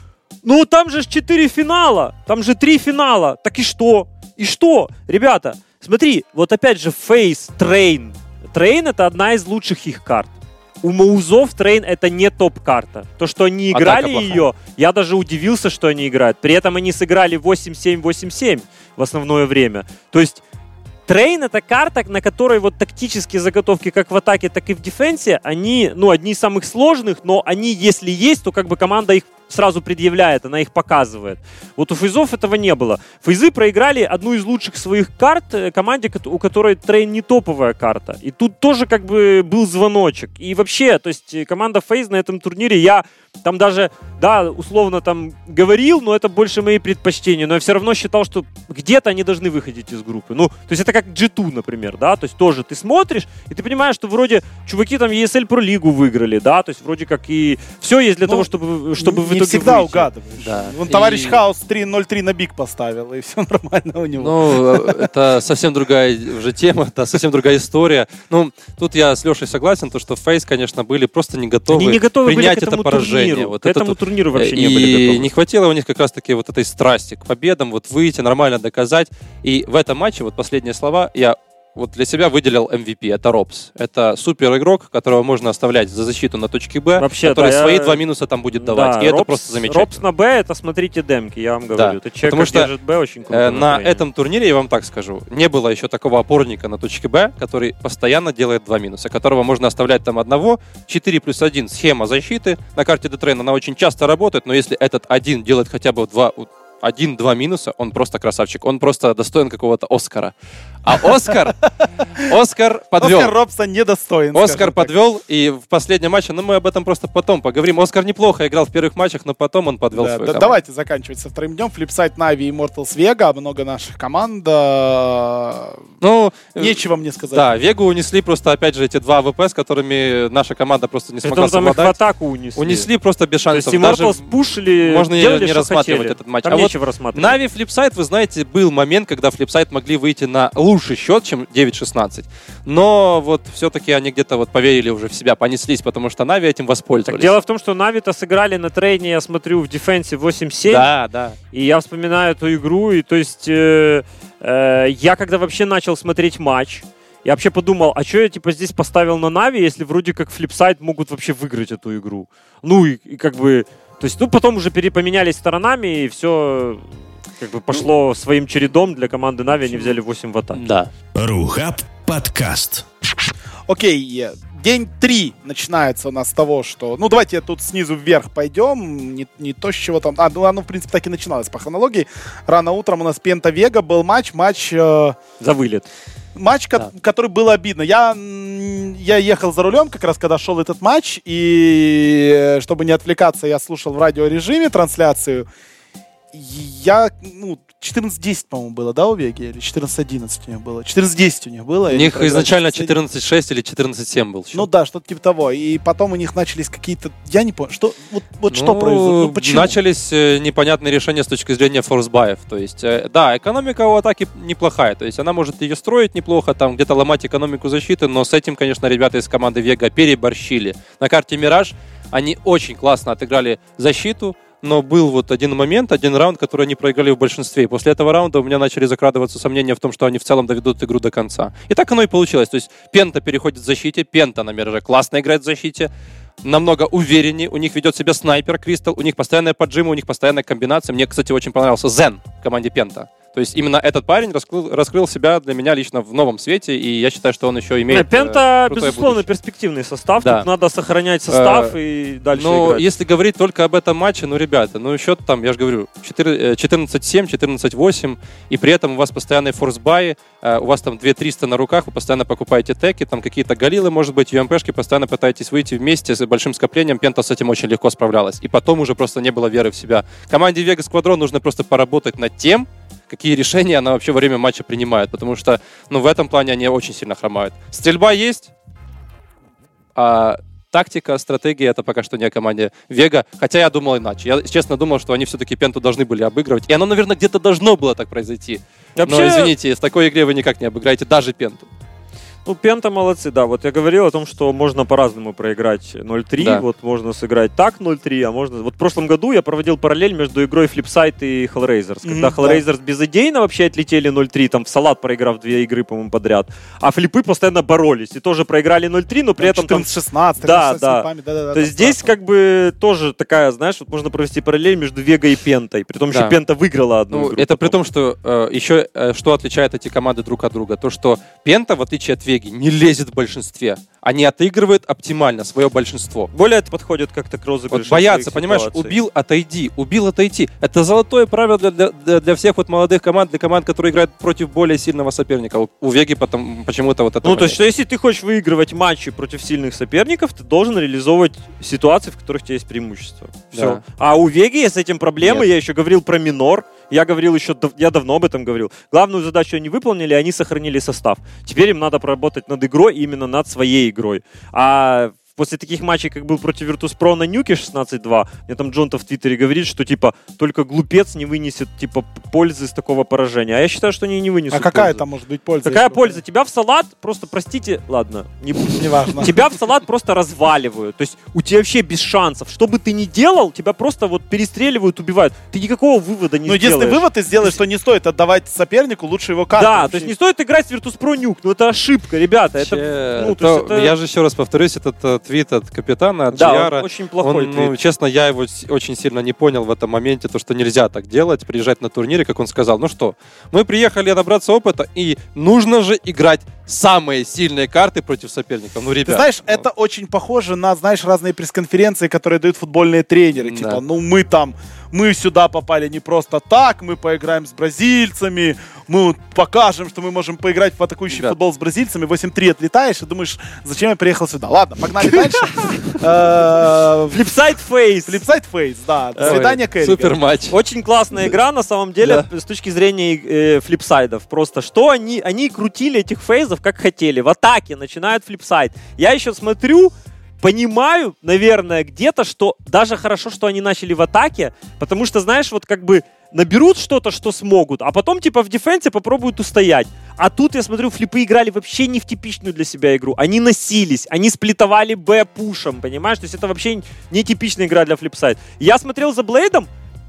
Ну, там же 4 финала, там же 3 финала. Так и что? И что? Ребята, смотри, вот опять же FaZe, Train. Train это одна из лучших их карт. У Маузов Train это не топ-карта. То, что они Атака играли плохая. ее, я даже удивился, что они играют. При этом они сыграли 8-7-8-7 в основное время. То есть Train это карта, на которой вот тактические заготовки как в атаке, так и в дефенсе, они, ну, одни из самых сложных, но они, если есть, то как бы команда их сразу предъявляет, она их показывает. Вот у Фейзов этого не было. Фейзы проиграли одну из лучших своих карт э, команде, у которой Train не топовая карта. И тут тоже как бы был звоночек. И вообще, то есть э, команда FaZe на этом турнире, я там даже, да, условно там говорил, но это больше мои предпочтения, но я все равно считал, что где-то они должны выходить из группы. Ну, то есть это как G2, например, да, то есть тоже ты смотришь, и ты понимаешь, что вроде чуваки там ESL Pro лигу выиграли, да, то есть вроде как и все есть для Ну, того, чтобы, чтобы в не итоге всегда выйти. угадываешь. Да. Вон товарищ И- Хаус 3.03 на биг поставил, и все нормально у него. Ну, э, это совсем другая уже тема, это совсем другая история. Ну, тут я с Лешей согласен, то, что Фейс, конечно, были просто не готовы, не готовы принять это поражение. Турниру. Вот к это этому турниру вообще и не были готовы. не хватило у них как раз-таки вот этой страсти к победам, вот выйти, нормально доказать. И в этом матче, вот последние слова, я вот для себя выделил MVP, это Робс. Это супер игрок, которого можно оставлять за защиту на точке Б, Вообще, который да, свои я- два минуса там будет давать. Да, и это Робс- просто замечательно. Робс на Б, это смотрите демки, я вам говорю. Это человек, потому что, держит Б очень круто. Э, На этом турнире, я вам так скажу, не было еще такого опорника на точке Б, который постоянно делает два минуса, которого можно оставлять там одного. 4 плюс 1 схема защиты. На карте Детрейн она очень часто работает, но если этот один делает хотя бы два, один-два минуса, он просто красавчик. Он просто достоин какого-то Оскара. А Оскар, Оскар подвел. Оскар Робсон недостоин. Оскар подвел, и в последнем матче, ну мы об этом просто потом поговорим. Оскар неплохо играл в первых матчах, но потом он подвел Да, свою да, давайте заканчивать со вторым днем. Flipside Navi и Immortals Vega. Много наших команд. э, Ну, э, Нечего мне сказать. Да, Вегу унесли просто, опять же, эти два AWP, с которыми наша команда просто не смогла там их в совладать. атаку унесли. Унесли просто без То есть шансов. Даже пушили, можно не- делали, не рассматривать хотели. этот матч. Там А вот нечего рассматривать. Navi Flipside, вы знаете, был момент, когда Flipside могли выйти на лучший счет, чем 9-16. Но вот все-таки они где-то вот поверили уже в себя, понеслись, потому что Navi этим Так воспользовались. дело в том, что Navi-то сыграли на трейне, я смотрю, в дефенсе 8-7. Да, да. И я вспоминаю эту игру, и то есть э, э, я когда вообще начал смотреть матч, я вообще подумал, а что я типа здесь поставил на Navi, если вроде как Flipside могут вообще выиграть эту игру. Ну и, и как бы, то есть, ну потом уже пере- поменялись сторонами, и все как бы пошло своим чередом для команды Нави, они взяли 8 в атаке. Да. Рухаб подкаст. Окей, э, день три начинается у нас с того, что... Ну, давайте тут снизу вверх пойдем. Не, не то, с чего там... А, ну, оно, в принципе, так и начиналось по хронологии. Рано утром у нас Пента Вега был матч. Матч... э, За вылет. матч, ко- Да. который был обидно. Я, я ехал за рулем как раз, когда шел этот матч, и э, чтобы не отвлекаться, я слушал в радиорежиме трансляцию. я, ну, 14-10, по-моему, было, да, у Веги? Или 14-11 у них было? 14-10 у них было. У них проиграли изначально 14-11. 14-6 или 14-7 был. счет. Ну да, что-то типа того. И потом у них начались какие-то... Я не понял, что... Вот, вот что Ну, произошло? Ну, почему? Начались э, непонятные решения с точки зрения форсбаев. То есть, э, да, экономика у атаки неплохая. То есть она может ее строить неплохо, там где-то ломать экономику защиты, но с этим, конечно, ребята из команды Вега переборщили. На карте Мираж они очень классно отыграли защиту, но был вот один момент, один раунд, который они проиграли в большинстве. И после этого раунда у меня начали закрадываться сомнения в том, что они в целом доведут игру до конца. И так оно и получилось. То есть Пента переходит в защите, Пента на Мираже классно играет в защите, намного увереннее, у них ведет себя снайпер Кристал, у них постоянная поджима, у них постоянная комбинация. Мне, кстати, очень понравился Зен в команде Пента. То есть именно этот парень раскрыл, раскрыл себя для меня лично в новом свете, и я считаю, что он еще имеет... Пента, э, безусловно, будущее. перспективный состав. Да. Тут надо сохранять состав и дальше Но играть. если говорить только об этом матче, ну, ребята, ну, счет там, я же говорю, 4, э, 14-7, 14-8, и при этом у вас постоянные форсбаи, э, у вас там 2-300 на руках, вы постоянно покупаете теки, там какие-то галилы, может быть, ЮМПшки, постоянно пытаетесь выйти вместе большим скоплением, Пента с этим очень легко справлялась. И потом уже просто не было веры в себя. Команде Вега Сквадрон нужно просто поработать над тем, какие решения она вообще во время матча принимает, потому что, ну, в этом плане они очень сильно хромают. Стрельба есть, а тактика, стратегия это пока что не о команде Вега. Хотя я думал иначе. Я честно думал, что они все-таки Пенту должны были обыгрывать. И оно, наверное, где-то должно было так произойти. Но Вообще- извините, в такой игре вы никак не обыграете даже Пенту. Ну, Пента молодцы, да. Вот я говорил о том, что можно по-разному проиграть 0-3. Да. Вот можно сыграть так 0-3, а можно... Вот в прошлом году я проводил параллель между игрой Flipside и Hellraisers. Мгм, Когда да. Hellraisers безыдейно вообще отлетели 0-3, там в салат проиграв две игры, по-моему, подряд. А флипы постоянно боролись. И тоже проиграли 0-3, но при этом там 14-16, Да, 13 да. слепами, да-да-да, То есть там здесь как бы тоже такая, знаешь, вот можно провести параллель между Вега и Пентой. Притом еще Да. Пента выиграла одну Ну, игру. это при потом. том, что э, еще э, что отличает эти команды друг от друга? То, что Пента, в отличие от Веги, не лезет в большинстве. Они отыгрывают оптимально свое большинство. Более это подходит как-то к розыгрышу. Вот бояться, понимаешь, ситуаций. убил, отойди, убил, отойти. Это золотое правило для, для- для, всех вот молодых команд, для команд, которые играют против более сильного соперника. У, у Веги потом почему-то вот это. Ну, то есть, что если ты хочешь выигрывать матчи против сильных соперников, ты должен реализовывать ситуации, в которых у тебя есть преимущество. Все. Да. А у Веги с этим проблемы. Нет. Я еще говорил про минор. Я говорил еще, я давно об этом говорил. Главную задачу они выполнили, они сохранили состав. Теперь им надо поработать над игрой, именно над своей игрой. А после таких матчей, как был против Virtus.pro на Нюке 16-2, мне там Джон-то в Твиттере говорит, что, типа, только глупец не вынесет, типа, пользы из такого поражения. А я считаю, что они не вынесут А какая пользы. там может быть польза? Какая польза? Тебя в салат просто, простите, ладно, не. Неважно. Тебя в салат просто разваливают. То есть у тебя вообще без шансов. Что бы ты ни делал, тебя просто вот перестреливают, убивают. Ты никакого вывода не Ну, единственный сделаешь. вывод ты сделаешь, что не стоит отдавать сопернику лучше его карты. Да, вообще. то есть не стоит играть в Virtus.pro Nuke. Ну это ошибка, ребята. Это, ну, то то- есть это- Я же еще раз повторюсь, этот э, твит от капитана, от да, Джиара, он очень плохой он, ну, твит. честно, я его очень сильно не понял в этом моменте, то, что нельзя так делать, приезжать на турнире, как он сказал. Ну что, мы приехали набраться опыта, и нужно же играть самые сильные карты против соперников. Ну, ребят. Ты знаешь, ну, это очень похоже на, знаешь, разные пресс-конференции, которые дают футбольные тренеры. Да. Типа, ну мы там, мы сюда попали не просто так, мы поиграем с бразильцами, мы покажем, что мы можем поиграть в атакующий Ребят. футбол с бразильцами, 8-3 отлетаешь и думаешь, зачем я приехал сюда? Ладно, погнали дальше. Э, Flipside FaZe. Flipside FaZe, да. Свидания, Кэрри. Супер матч. Очень классная игра, на самом деле, с точки зрения э, флипсайдов. Просто что они, они крутили этих фейзов как хотели. В атаке начинают флипсайд. Я еще смотрю, понимаю, наверное, где-то, что даже хорошо, что они начали в атаке, потому что, знаешь, вот как бы наберут что-то, что смогут, а потом типа в дефенсе попробуют устоять. А тут, я смотрю, флипы играли вообще не в типичную для себя игру. Они носились, они сплитовали Б пушем, понимаешь? То есть это вообще не типичная игра для Flipside. Я смотрел за Блейдом,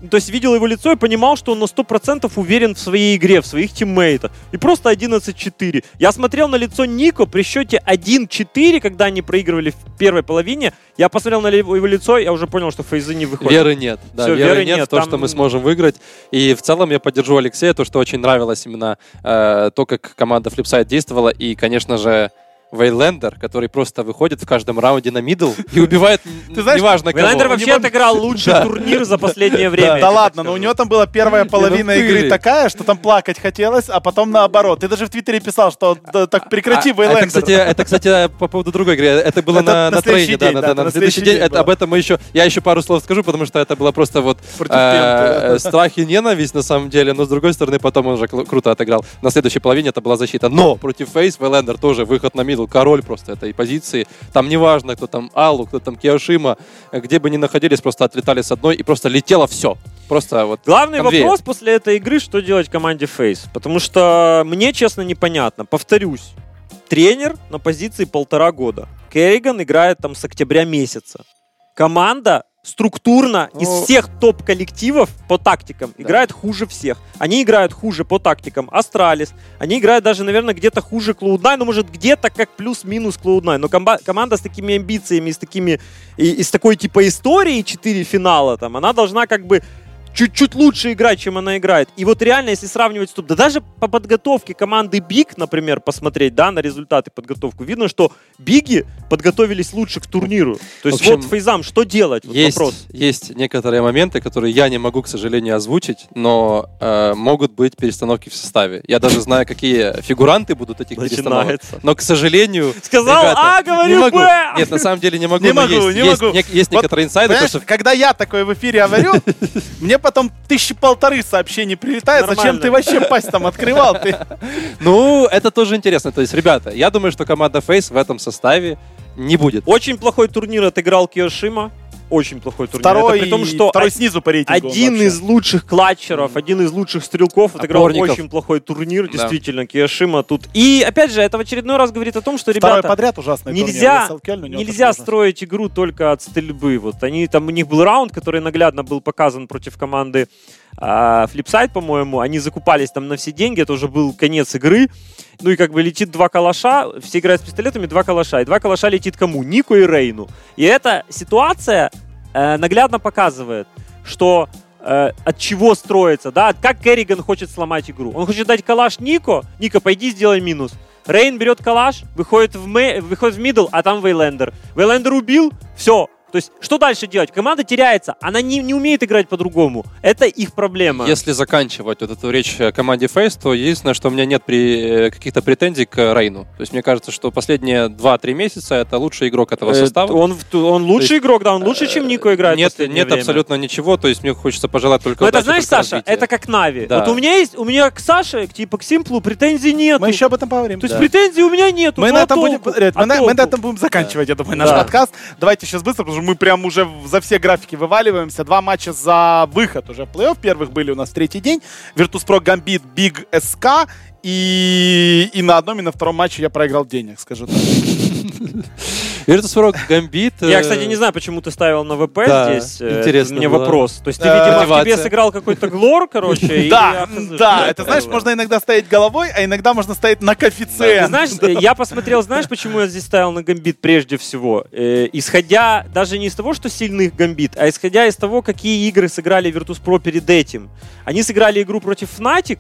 то есть видел его лицо и понимал, что он на 100% уверен в своей игре, в своих тиммейтах. И просто 11-4. Я смотрел на лицо Нико при счете 1-4, когда они проигрывали в первой половине. Я посмотрел на его лицо, я уже понял, что фейзы не выходят. Веры нет. Да, Всё, веры, веры нет, нет, в то, там- что мы сможем выиграть. И в целом я поддержу Алексея, то, что очень нравилось именно э, то, как команда Flipside действовала. И, конечно же, Вейлендер, который просто выходит в каждом раунде на мидл и убивает, Ты знаешь, неважно кого. Вейлендер вообще отыграл лучший турнир за последнее время. Да ладно, но у него там была первая половина ну игры ты. такая, что там плакать хотелось, а потом наоборот. Ты даже в Твиттере писал, что да, так прекрати, А, Вейлендер. Это, кстати, это, кстати, по поводу другой игры. Это было на, на на следующий трейне, да, день, на, следующий день. об этом мы еще, я еще пару слов скажу, потому что это было просто вот э, да. страх и ненависть на самом деле, но с другой стороны потом он уже кру- круто отыграл. На следующей половине это была защита. Но против FaZe Вейлендер тоже выход на мидл, король просто этой позиции. Там неважно, кто там Аллу, кто там Киошима, где бы ни находились, просто отлетали с одной и просто летело все. Просто вот Главный конвейер. вопрос после этой игры, что делать команде FaZe. Потому что мне, честно, непонятно. Повторюсь, тренер на позиции полтора года. Керриган играет там с октября месяца. Команда структурно из Ну, всех топ-коллективов по тактикам играет хуже всех. Они играют хуже по тактикам. Astralis. Они играют даже, наверное, где-то хуже Cloud9, ну, может, где-то как плюс-минус Cloud9. Но комба- команда с такими амбициями, с такими, и, и с такой типа историей 4 финала, там, она должна как бы чуть-чуть лучше играть, чем она играет. И вот реально, если сравнивать, стоп, да даже по подготовке команды Биг, например, посмотреть, да, на результаты подготовку, видно, что Биги подготовились лучше к турниру. То есть общем, вот Фейзам, что делать? Вот Есть, вопрос. есть некоторые моменты, которые я не могу, к сожалению, озвучить, но э, могут быть перестановки в составе. Я даже знаю, какие фигуранты будут этих перестановок. Но, к сожалению, Сказал ребята, А, не говорю могу. Б. Нет, на самом деле не могу. Не могу, есть, не есть, могу. есть Вот, некоторые инсайды, что когда я такое в эфире говорю, мне потом тысячи полторы сообщений прилетает, зачем Нормально. ты вообще пасть там открывал? Ты... Ну, это тоже интересно. То есть, ребята, я думаю, что команда Фейс в этом составе не будет. Очень плохой турнир отыграл Киошима. Очень плохой турнир. Второй, Это при том, что второй снизу по рейтингу. один из лучших клатчеров, один из лучших стрелков отыграл Опорников. очень плохой турнир. Да. Действительно, Киошима тут. И опять же, это в очередной раз говорит о том, что Второй ребята подряд ужасный нельзя, турнир. Нельзя строить игру только от стрельбы. Вот они там у них был раунд, который наглядно был показан против команды а, Flipside, по-моему. Они закупались там на все деньги, это уже был конец игры. Ну и как бы летит два калаша, все играют с пистолетами, два калаша. И два калаша летит кому? Нику и Рейну. И эта ситуация э, наглядно показывает, что э, от чего строится, да, как Керриган хочет сломать игру. Он хочет дать калаш Нико, Ника, пойди сделай минус. Рейн берет калаш, выходит в, мэ- выходит в мидл, а там Вейлендер. Вейлендер убил, все. То есть, что дальше делать? Команда теряется, она не, не умеет играть по-другому. Это их проблема. Если заканчивать вот эту речь о команде Фейс, то единственное, что у меня нет при, э, каких-то претензий к Рейну. То есть мне кажется, что последние 2-3 месяца это лучший игрок этого Э, состава. Он, он лучший То есть, игрок, да, он лучше, чем Нико играет в Нет, нет время. абсолютно ничего, то есть мне хочется пожелать только Но это удачи, знаешь, только Саша, развития. это как Нави. Да. Вот у меня есть, у меня к Саше, к, типа к Симплу претензий нет. Мы еще об этом поговорим. То есть Да. претензий у меня нету. Мы ну, на, а этом будем, толку? Ребят, мы, А на, мы на этом будем заканчивать, я думаю, наш Да. подкаст. Давайте сейчас быстро, потому что мы прям уже за все графики вываливаемся. Два матча за выход уже в плей-офф. Первых были у нас третий день. Virtus.pro Gambit, BIG SK. И, и на одном, и на втором матче я проиграл денег, скажу так. Virtus.pro Gambit. Я, э, кстати, не знаю, почему ты ставил на VP Да, здесь. э, интересно Мне было. вопрос. То есть ты, Э, видимо, в тебе сыграл какой-то глор, короче, Да, да, это знаешь, можно иногда стоять головой, а иногда можно стоять на Ты коэффициент. знаешь, я посмотрел, знаешь, почему я здесь ставил на гамбит прежде всего? Исходя даже не из того, что сильных гамбит, а исходя из того, какие игры сыграли Virtus.pro перед этим. Они сыграли игру против Fnatic,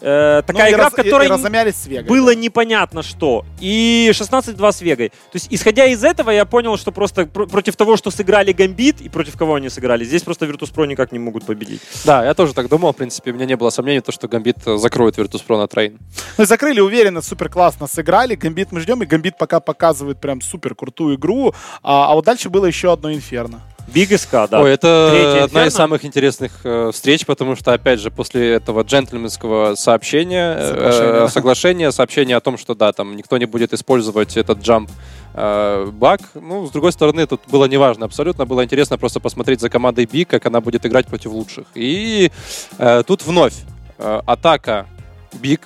э, Ну, такая и игра, раз- в которой разомялись с Вегой. было непонятно что. И 16-2 с Вегой. То есть, исходя из этого, я понял, что просто про- против того, что сыграли Гамбит и против кого они сыграли, здесь просто Virtus.pro никак не могут победить. Да, я тоже так думал, в принципе, у меня не было сомнений, то, что Гамбит э, закроет Virtus.pro на трейн. Ну и закрыли уверенно, супер классно сыграли. Гамбит мы ждем, и Гамбит пока показывает прям супер крутую игру. А, а вот дальше было еще одно инферно. BIG SK, да. Ой, это Третья одна из Инферно. самых интересных э, встреч, потому что, опять же, после этого джентльменского сообщения, э, Соглашения. э, соглашения, сообщения о том, что, да, там никто не будет использовать этот джамп э, баг, ну, с другой стороны, тут было неважно абсолютно, было интересно просто посмотреть за командой Би, как она будет играть против лучших. И э, тут вновь э, атака BIG,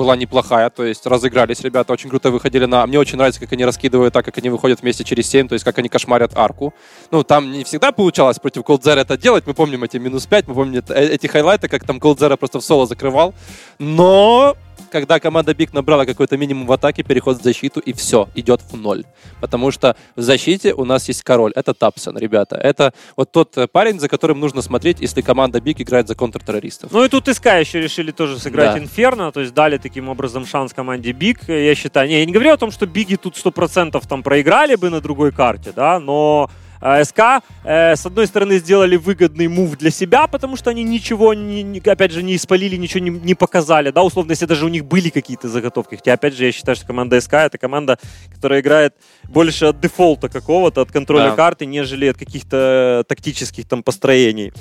была неплохая, то есть разыгрались ребята, очень круто выходили на... Мне очень нравится, как они раскидывают так, как они выходят вместе через 7, то есть как они кошмарят арку. Ну, там не всегда получалось против Колдзера это делать, мы помним эти минус 5, мы помним э- эти хайлайты, как там Колдзера просто в соло закрывал, но когда команда BIG набрала какой-то минимум в атаке, переход в защиту, и все, идет в ноль. Потому что в защите у нас есть король. Это Тапсон, ребята. Это вот тот э, парень, за которым нужно смотреть, если команда BIG играет за контртеррористов. Ну и тут СК еще решили тоже сыграть Да. Инферно, то есть дали таким образом шанс команде BIG. Я считаю, не, я не говорю о том, что Биги тут 100% там проиграли бы на другой карте, да, но э, SK, э, с одной стороны, сделали выгодный move для себя, потому что они ничего, не- опять же, не испалили, ничего не, не показали, да, условно, если даже у них были какие-то заготовки. Хотя, опять же, я считаю, что команда СК это команда, которая играет больше от дефолта какого-то, от контроля Да. карты, нежели от каких-то тактических там построений.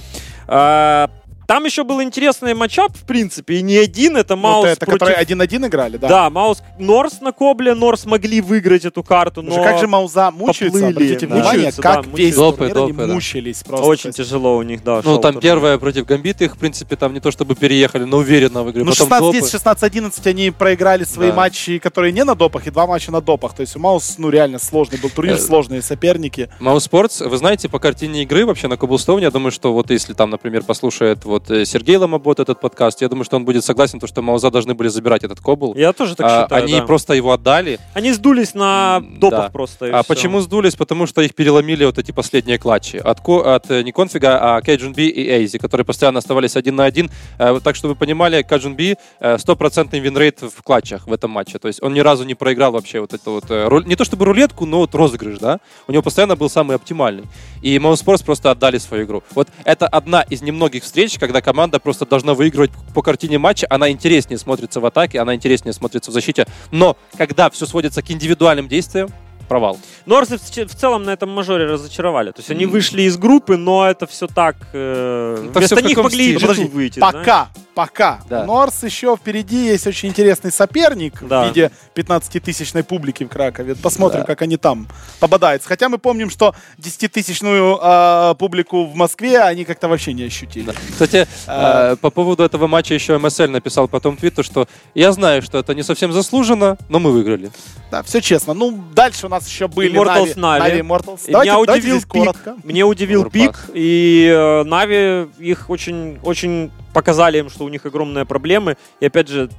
А, Там еще был интересный матчап, в принципе, и не один, это Вот Маус это, против... которые 1-1 играли, да. Да, Маус Норс на Кобле, Норс могли выиграть эту карту, но как же Мауза мучается, поплыли, обратите да. внимание, Мучаются, как да, весь мучаются. турнир Допы, они допы, да. мучились просто. очень тяжело у них, да. Ну, там турнир. первая против Гамбиты, их, в принципе, там не то чтобы переехали, но уверенно выиграли. Ну, Потом 16 допы. 16-11 они проиграли свои Да. матчи, которые не на допах, и два матча на допах. То есть у Маус, ну, реально сложный был турнир, Э, сложные соперники. Маус Спортс, вы знаете, по картине игры вообще на Коблстоуне, я думаю, что вот если там, например, послушает вот э, Сергей Ломобот этот подкаст, я думаю, что он будет согласен, то, что Мауза должны были забирать этот Кобл. Я тоже так А, считаю, Они да. просто его отдали. Они сдулись на допах да. просто. А всё. почему сдулись? Потому что их переломили вот эти последние клатчи. От, от э, не конфига, а Кэджун Би и Эйзи, которые постоянно оставались один на один. Э, вот Так что вы понимали, KejunB стопроцентный винрейт в клатчах в этом матче. То есть он ни разу не проиграл вообще вот это вот... Не то чтобы рулетку, но вот розыгрыш, да? У него постоянно был самый оптимальный. И Mousesports просто отдали свою игру. Вот это одна из немногих встреч, когда команда просто должна выигрывать по картине матча. Она интереснее смотрится в атаке, она интереснее смотрится в защите. Но когда все сводится к индивидуальным действиям, провал. Норсы в, ч- в целом на этом мажоре разочаровали. То есть они вышли из группы, но это все так... э, Ну, это вместо всё в них могли и стиле? G2 Подожди, выйти. Пока, пока. Да. У Норс еще впереди есть очень интересный соперник Да. в виде 15-тысячной публики в Кракове. Посмотрим, Да. как они там пободаются. Хотя мы помним, что 10-тысячную а, публику в Москве они как-то вообще не ощутили. Да. Кстати, э, по поводу этого матча еще МСЛ написал потом твиту, что я знаю, что это не совсем заслуженно, но мы выиграли. Да, все честно. Ну, дальше у нас еще были Immortals Нави. Нави. Immortals. Давайте, меня удивил пик. коротко. Мне удивил Overpass. пик, и э, Нави их очень, очень показали им, что у них огромные проблемы. И опять же,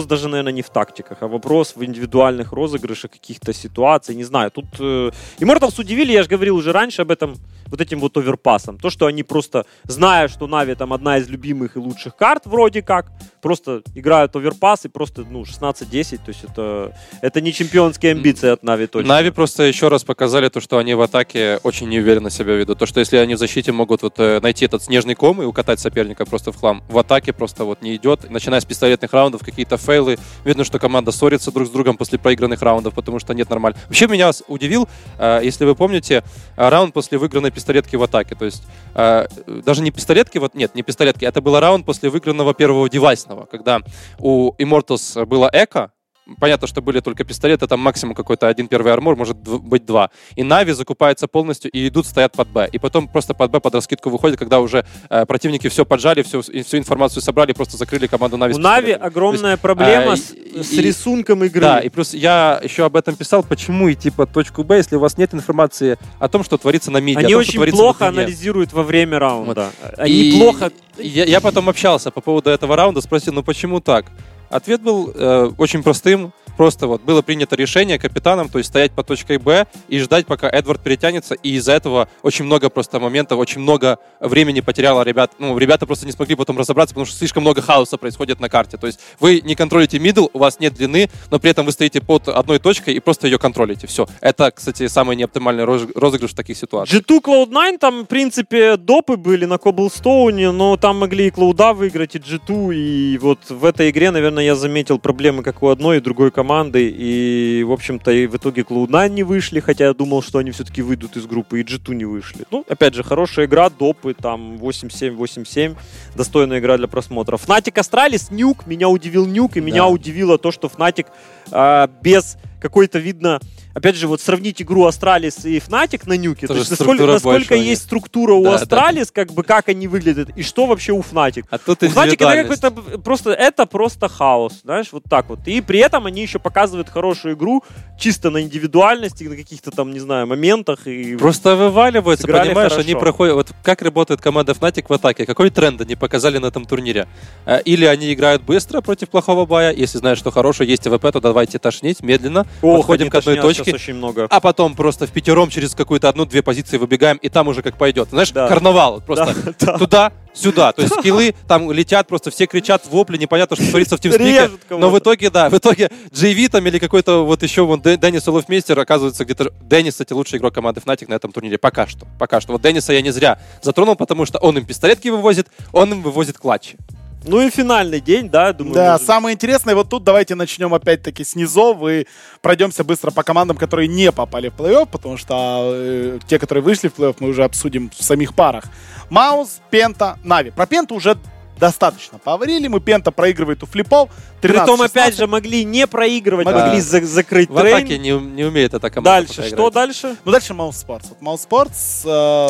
вопрос даже, наверное, не в тактиках, а вопрос в индивидуальных розыгрышах каких-то ситуаций. Не знаю, тут э, Immortals удивили, я же говорил уже раньше об этом, вот этим вот оверпасом. То, что они просто, зная, что Нави там одна из любимых и лучших карт вроде как, просто играют оверпас и просто, ну, 16-10, то есть это, это не чемпионские амбиции от Нави точно. Нави просто еще раз показали то, что они в атаке очень неуверенно себя ведут. То, что если они в защите могут вот э, найти этот снежный ком и укатать соперника просто в хлам, в атаке просто вот не идет. Начиная с пистолетных раундов, какие-то фейлы. Видно, что команда ссорится друг с другом после проигранных раундов, потому что нет нормально. Вообще меня удивил, э, если вы помните, э, раунд после выигранной пистолетки в атаке. То есть э, даже не пистолетки, вот нет, не пистолетки, это был раунд после выигранного первого девайсного, когда у Immortals было эко, Понятно, что были только пистолеты, там максимум какой-то один первый армор, может быть два. И Нави закупаются полностью и идут, стоят под Б. И потом просто под Б под раскидку выходят, когда уже э, противники все поджали, всю, и всю информацию собрали, просто закрыли команду Нави. У Нави огромная проблема а, с, и- с рисунком игры. Да, и плюс я еще об этом писал, почему идти под точку Б, если у вас нет информации о том, что творится на миде. о Они том, что очень плохо анализируют во время раунда. Они И плохо... Я, я потом общался по поводу этого раунда, спросил, ну почему так? Ответ был э, очень простым. Просто вот было принято решение капитаном, то есть стоять под точкой Б и ждать, пока Эдвард перетянется. И из-за этого очень много просто моментов, очень много времени потеряло ребят. Ну, ребята просто не смогли потом разобраться, потому что слишком много хаоса происходит на карте. То есть вы не контролите мидл, у вас нет длины, но при этом вы стоите под одной точкой и просто ее контролите. Все. Это, кстати, самый неоптимальный розы- розыгрыш в таких ситуациях. G2 Cloud9 там, в принципе, допы были на Коблстоуне, но там могли и Cloud'а выиграть, и G2, и вот в этой игре, наверное, я заметил проблемы как у одной и другой команды, и, в общем-то, и в итоге Cloud9 не вышли, хотя я думал, что они все-таки выйдут из группы, и G2 не вышли. Ну, опять же, хорошая игра, допы, там, 8-7, 8-7, достойная игра для просмотра. Fnatic Astralis, Нюк, меня удивил Нюк, и меня Да. удивило то, что Fnatic а, без какой-то, видно, опять же, вот сравнить игру Астралис и Fnatic на нюке, то есть насколько, насколько есть структура у Да, да. Астралис, как бы как они выглядят, и что вообще у Fnatic. А тут У Fnatic это какой-то просто, это просто хаос, знаешь, вот так вот. И при этом они еще показывают хорошую игру чисто на индивидуальности, на каких-то там, не знаю, моментах. И... Просто вываливаются, понимаешь, хорошо. они проходят... Вот как работает команда Fnatic в атаке? Какой тренд они показали на этом турнире? Э, Или они играют быстро против плохого бая, если знают, что хороший, есть АВП, то давайте тошнить медленно, Ох, подходим к одной точке, щас очень много. а потом просто в пятером через какую-то одну-две позиции выбегаем, и там уже как пойдет. Знаешь, Да. карнавал. Просто Да, да. туда, сюда. То есть скиллы там летят, просто все кричат, вопли, непонятно, что творится в тимспике. Но в итоге, да, в итоге JV там или какой-то вот еще вон Деннис Олафмейстер оказывается где-то... Деннис, кстати, лучший игрок команды Fnatic на этом турнире. Пока что. Пока что. Вот Денниса я не зря затронул, потому что он им пистолетки вывозит, он им вывозит клатчи. Ну и финальный день, да, думаю. Да, может- самое интересное, вот тут давайте начнем опять-таки с низов и пройдемся быстро по командам, которые не попали в плей-офф, потому что э, те, которые вышли в плей-офф, мы уже обсудим в самих парах. Маус, Пента, Нави. Про Пенту уже достаточно поговорили, мы Пента проигрывает у флипов. 13 Притом, опять же, могли не проигрывать, Могли. могли за- закрыть В атаке трейн. не, не умеет эта команда. Дальше, что дальше? Ну, дальше Mousesports. Вот Mousesports, э,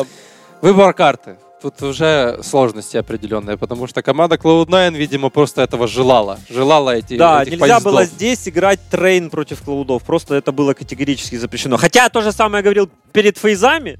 Выбор карты. Тут уже сложности определенные, потому что команда Cloud9, видимо, просто этого желала. Желала эти Да, этих нельзя поездов. было здесь играть трейн против клаудов. Просто это было категорически запрещено. Хотя то же самое говорил перед фейзами,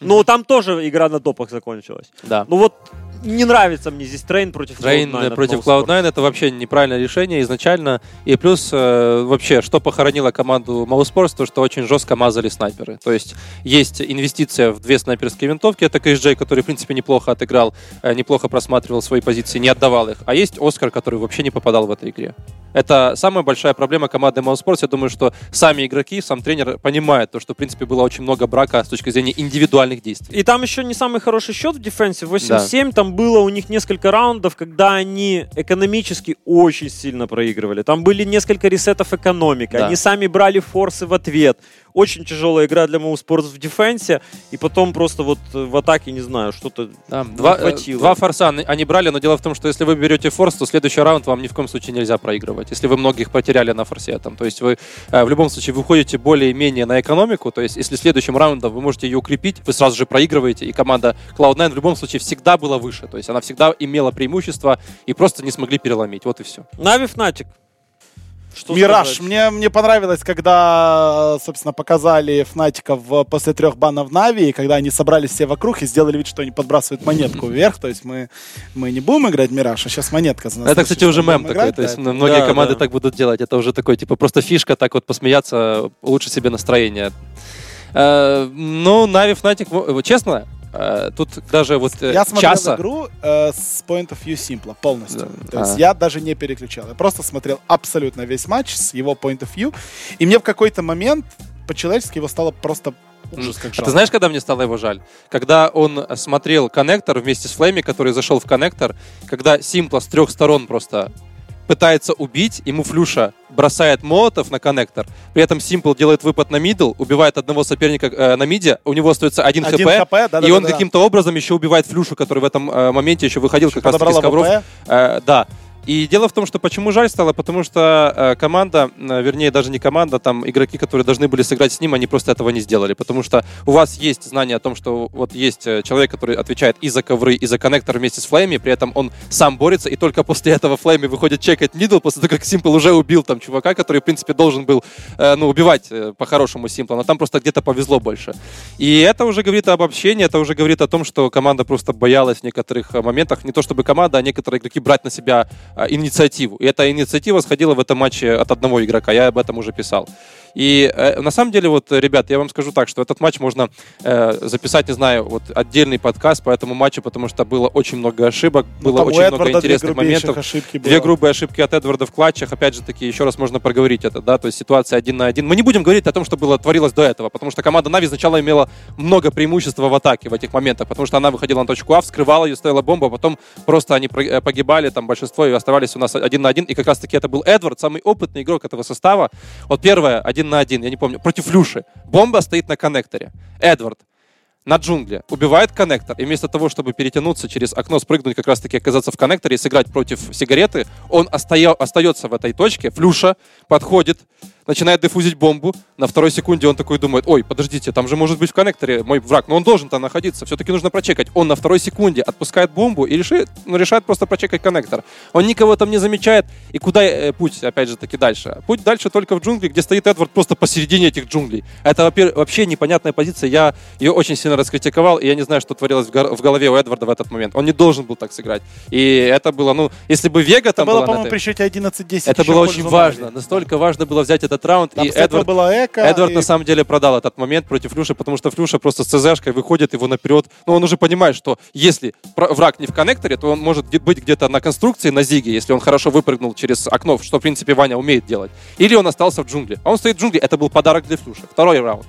но там тоже игра на топах закончилась. Да. Ну вот не нравится мне здесь трейн против Трейн Cloud9 от против Mousesports. Cloud9 это вообще неправильное решение изначально. И плюс э, вообще, что похоронило команду Mousesports, то что очень жестко мазали снайперы. То есть есть инвестиция в две снайперские винтовки. Это KSJ, который, в принципе, неплохо отыграл, э, неплохо просматривал свои позиции, не отдавал их. А есть Оскар, который вообще не попадал в этой игре. Это самая большая проблема команды Mousesports. Я думаю, что сами игроки, сам тренер понимает то, что, в принципе, было очень много брака с точки зрения индивидуальных действий. И там еще не самый хороший счет в дефенсе. 8-7. Там было у них несколько раундов, когда они экономически очень сильно проигрывали. Там были несколько ресетов экономики. Да. Они сами брали форсы в ответ. Очень тяжелая игра для mousesports в дефенсе. И потом просто вот в атаке, не знаю, что-то Да, два, э, хватило. два форса они, они брали, но дело в том, что если вы берете форс, то следующий раунд вам ни в коем случае нельзя проигрывать. Если вы многих потеряли на форсе, там, то есть вы э, в любом случае выходите более-менее на экономику, то есть если следующим раундом вы можете ее укрепить, вы сразу же проигрываете, и команда Cloud9 в любом случае всегда была выше, то есть она всегда имела преимущество и просто не смогли переломить, вот и все. Na'Vi Fnatic. Что Мираж. сказать? Мне, мне понравилось, когда, собственно, показали Фнатиков после трех банов Na'Vi, и когда они собрались все вокруг и сделали вид, что они подбрасывают монетку вверх. То есть мы, мы не будем играть Мираж, а сейчас монетка за нас. Это, кстати, уже мем такой, играть, то есть да. многие Да, команды да. так будут делать, это уже такой, типа, просто фишка, так вот посмеяться, улучшить себе настроение. Э, ну, Na'Vi Fnatic, вот честно, тут даже вот э, Я смотрел часа... игру э, с point of view s1mple полностью. Да. То есть А. я даже не переключал. Я просто смотрел абсолютно весь матч с его point of view. И мне в какой-то момент по-человечески его стало просто ужас как А жалко. ты знаешь, когда мне стало его жаль? Когда он смотрел коннектор вместе с Флейми, который зашел в коннектор, когда Симпла с трех сторон просто пытается убить, ему Флюша бросает молотов на коннектор, при этом Симпл делает выпад на мидл, убивает одного соперника э, на миде, у него остается один, хп, хп, да, да, и да, он да. каким-то образом еще убивает Флюшу, который в этом э, моменте еще выходил как раз с ковров. Э, да. И дело в том, что почему жаль стало, потому что э, команда, вернее даже не команда, там игроки, которые должны были сыграть с ним, они просто этого не сделали, потому что у вас есть знание о том, что вот есть э, человек, который отвечает и за ковры, и за коннектор вместе с Флейми, при этом он сам борется, и только после этого Флейми выходит чекать мидл, после того, как Симпл уже убил там чувака, который, в принципе, должен был, э, ну, убивать по-хорошему Симпла, но там просто где-то повезло больше. И это уже говорит об общении, это уже говорит о том, что команда просто боялась в некоторых моментах, не то чтобы команда, а некоторые игроки брать на себя инициативу. И эта инициатива сходила в этом матче от одного игрока, я об этом уже писал. И э, на самом деле, вот, ребят, я вам скажу так, что этот матч можно э, записать, не знаю, вот отдельный подкаст по этому матчу, потому что было очень много ошибок, Ну, было очень много Эдварда две интересных моментов. Две грубые ошибки от Эдварда в клатчах. Опять же таки, еще раз можно проговорить это, да, то есть ситуация один на один. Мы не будем говорить о том, что было творилось до этого, потому что команда Нави сначала имела много преимущества в атаке в этих моментах, потому что она выходила на точку А, вскрывала ее, ставила бомбу, а потом просто они э, погибали, там большинство, и оставались у нас один на один. И как раз таки это был Эдвард, самый опытный игрок этого состава. Вот первое, один на один, я не помню, против Люши. Бомба стоит на коннекторе. Эдвард на джунгли, убивает коннектор, и вместо того, чтобы перетянуться через окно, спрыгнуть, как раз-таки оказаться в коннекторе и сыграть против сигареты, он остая- остается в этой точке, флюша, подходит, начинает дефузить бомбу. На второй секунде он такой думает, ой, подождите, там же может быть в коннекторе мой враг, но он должен там находиться, все-таки нужно прочекать. Он на второй секунде отпускает бомбу и решит, ну, решает просто прочекать коннектор. Он никого там не замечает. И куда э, путь, опять же таки, дальше? Путь дальше только в джунгли, где стоит Эдвард просто посередине этих джунглей. Это вообще непонятная позиция. Я ее очень сильно раскритиковал, и я не знаю, что творилось в, гор- в голове у Эдварда в этот момент. Он не должен был так сыграть. И это было, ну, если бы Вега Это там было, была по-моему, этой- при счете 11-10. это было очень важно. Мали. Настолько важно было взять этот раунд. Там, и Эдвард, была Эко. Эдвард и- на самом деле продал этот момент против Флюши, потому что Флюша просто с ЦЗшкой выходит его наперед. Но он уже понимает, что если враг не в коннекторе, то он может быть где-то на конструкции, на зиге, если он хорошо выпрыгнул через окно, что, в принципе, Ваня умеет делать. Или он остался в джунгле. А он стоит в джунгле. Это был подарок для Флюши. Второй раунд.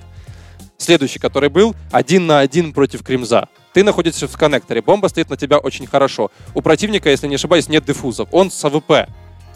Следующий, который был, один на один против Кримза. Ты находишься в коннекторе, бомба стоит на тебя очень хорошо. У противника, если не ошибаюсь, нет диффузов. Он с АВП.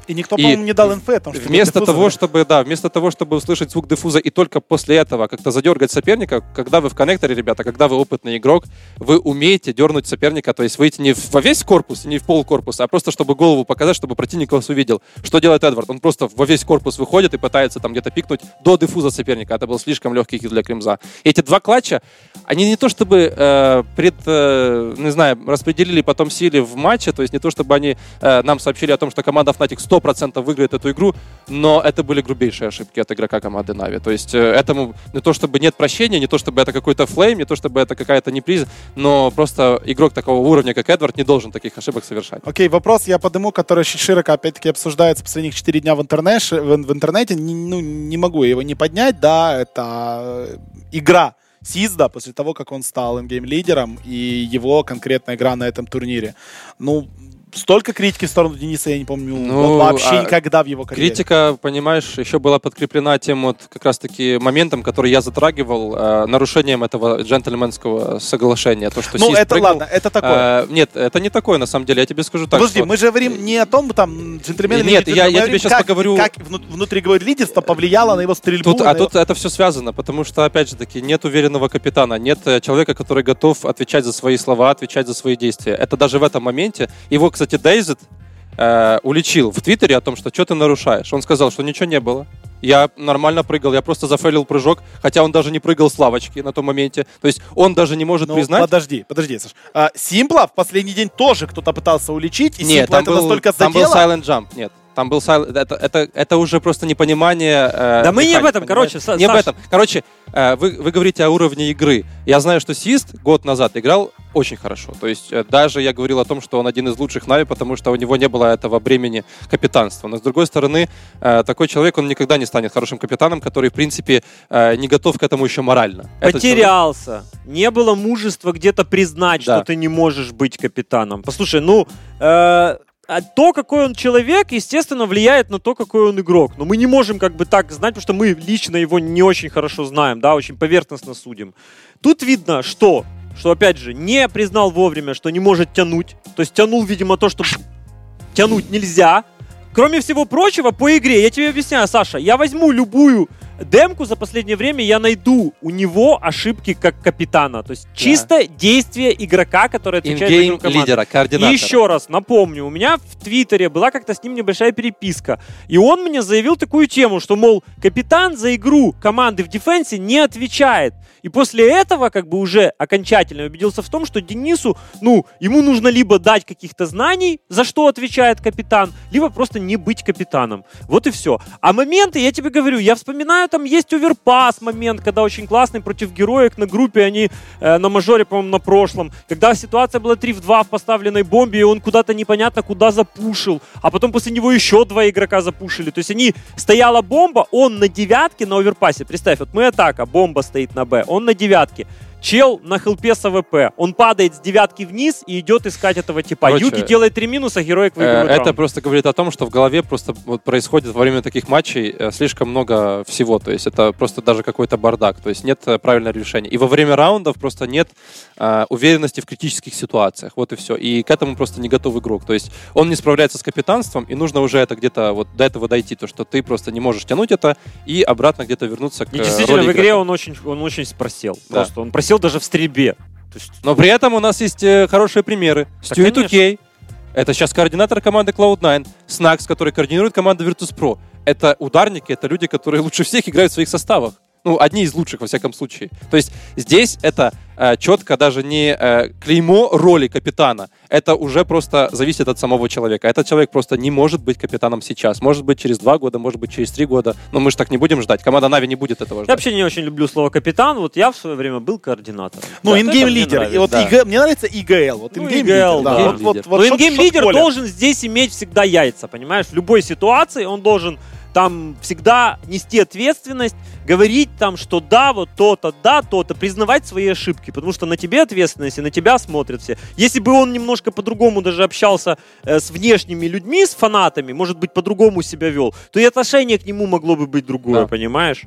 И никто, по-моему, не дал инфы о том, что Вместо того, чтобы, да, вместо того, чтобы услышать звук диффуза и только после этого как-то задергать соперника, когда вы в коннекторе, ребята, когда вы опытный игрок, вы умеете дернуть соперника, то есть выйти не во весь корпус, не в пол корпуса, а просто чтобы голову показать, чтобы противник вас увидел. Что делает Эдвард? Он просто во весь корпус выходит и пытается там где-то пикнуть до диффуза соперника. Это был слишком легкий хит для Кримза. И эти два клатча, они не то чтобы э, пред, э, не знаю, распределили потом силы в матче, то есть не то чтобы они э, нам сообщили о том, что команда Fnatic 100% выиграет эту игру, но это были грубейшие ошибки от игрока команды Нави. То есть э, этому не то чтобы нет прощения, не то чтобы это какой-то флейм, не то чтобы это какая-то неприз, но просто игрок такого уровня, как Эдвард, не должен таких ошибок совершать. Окей, вопрос я подниму, который очень широко, опять-таки, обсуждается последних 4 дня в, интернеш, в интернете. Не, ну, не могу его не поднять, да, это э, игра Сизда после того, как он стал ингейм-лидером и его конкретная игра на этом турнире. Ну, столько критики в сторону Дениса я не помню Ну, вообще а никогда в его карьере. Критика, понимаешь, еще была подкреплена тем вот как раз-таки моментом, который я затрагивал, э, нарушением этого джентльменского соглашения. То, что Ну, Сиз это прыгнул. ладно, это такое. Э, нет, это не такое, на самом деле, я тебе скажу так. Подожди, что- мы же говорим не о том, там, джентльмены... Нет, не я- я тебе щас как, поговорю- Как вну- внутриигровое лидерство повлияло на его стрельбу. Тут, а его- тут это все связано, потому что, опять же таки, нет уверенного капитана, нет э, человека, который готов отвечать за свои слова, отвечать за свои действия. Это даже в этом моменте. Его, кстати, Дейзит э, уличил в Твиттере о том, что что ты нарушаешь. Он сказал, что ничего не было. Я нормально прыгал, я просто зафейлил прыжок, хотя он даже не прыгал с лавочки на том моменте. То есть он даже не может Ну, признать... подожди, подожди, Саш. А, Симпла в последний день тоже кто-то пытался уличить, и Нет, Симпла там это был, настолько там был задело. silent jump, нет. Там был silent... Это, это, это уже просто непонимание... э, Да мы не об этом, короче, понимаете? Са- Не об Саш. этом. Короче, э, вы, вы говорите о уровне игры. Я знаю, что Сист год назад играл очень хорошо. То есть э, даже я говорил о том, что он один из лучших Нави, потому что у него не было этого бремени капитанства. Но с другой стороны, э, такой человек, он никогда не станет хорошим капитаном, который, в принципе, э, не готов к этому еще морально. Этот человек- Потерялся. Не было мужества где-то признать, Да. что ты не можешь быть капитаном. Послушай, ну, э, а то, какой он человек, естественно, влияет на то, какой он игрок. Но мы не можем как бы так знать, потому что мы лично его не очень хорошо знаем, да, очень поверхностно судим. Тут видно, что, что опять же, не признал вовремя, что не может тянуть. То есть тянул, видимо, то, что тянуть нельзя. Кроме всего прочего, по игре, я тебе объясняю, Саша, я возьму любую демку за последнее время, я найду у него ошибки как капитана. То есть чисто действие игрока, который отвечает за игру команды. лидера, координатора. И еще раз напомню, у меня в Твиттере была как-то с ним небольшая переписка. И он мне заявил такую тему, что, мол, капитан за игру команды в дефенсе не отвечает. И после этого как бы уже окончательно убедился в том, что Денису, ну, ему нужно либо дать каких-то знаний, за что отвечает капитан, либо просто не быть капитаном. Вот и все. А моменты, я тебе говорю, я вспоминаю, там есть оверпас момент, когда очень классный против героек на группе, они э, на мажоре, по-моему, на прошлом, когда ситуация была 3 в 2 в поставленной бомбе, и он куда-то непонятно куда запушил, а потом после него еще два игрока запушили. То есть они, стояла бомба, он на девятке на оверпасе, представь, вот мы атака, бомба стоит на Б, он на девятке. Чел на хелпе с АВП. Он падает с девятки вниз и идет искать этого типа. Короче, Юки делает три минуса, Heroic Э, выигрывает Это раунд. просто говорит о том, что в голове просто вот происходит во время таких матчей э, слишком много всего. То есть это просто даже какой-то бардак. То есть нет э, правильного решения. И во время раундов просто нет э, уверенности в критических ситуациях. Вот и все. И к этому просто не готов игрок. То есть он не справляется с капитанством, и нужно уже это где-то вот до этого дойти. То, что ты просто не можешь тянуть это и обратно где-то вернуться к И э, действительно, роли в игре игрока. он очень, он очень просел. Да. Просто он просел просел даже в стрельбе. Есть, Но при этом у нас есть э, хорошие примеры. Да, Стюи конечно. Кей. Это сейчас координатор команды Cloud9. Снакс, который координирует команду Virtus.pro. Это ударники, это люди, которые лучше всех играют в своих составах. Ну, одни из лучших, во всяком случае. То есть здесь это четко даже не э, клеймо роли капитана. Это уже просто зависит от самого человека. Этот человек просто не может быть капитаном сейчас. Может быть, через два года, может быть, через три года. Но мы же так не будем ждать. Команда Нави не будет этого я ждать. вообще не очень люблю слово капитан. Вот я в свое время был координатором. Ну, Да, ингейм мне лидер. И вот да. ИГ мне нравится ИГЛ. Вот Ну, ингейм лидер. да. Вот- вот- лидер. вот Но должен здесь иметь всегда яйца, понимаешь? В любой ситуации он должен там всегда нести ответственность, говорить там, что да, вот то-то, да, то-то, признавать свои ошибки, потому что на тебе ответственность и на тебя смотрят все. Если бы он немножко по-другому даже общался э, с внешними людьми, с фанатами, может быть, по-другому себя вел, то и отношение к нему могло бы быть другое, Да. понимаешь?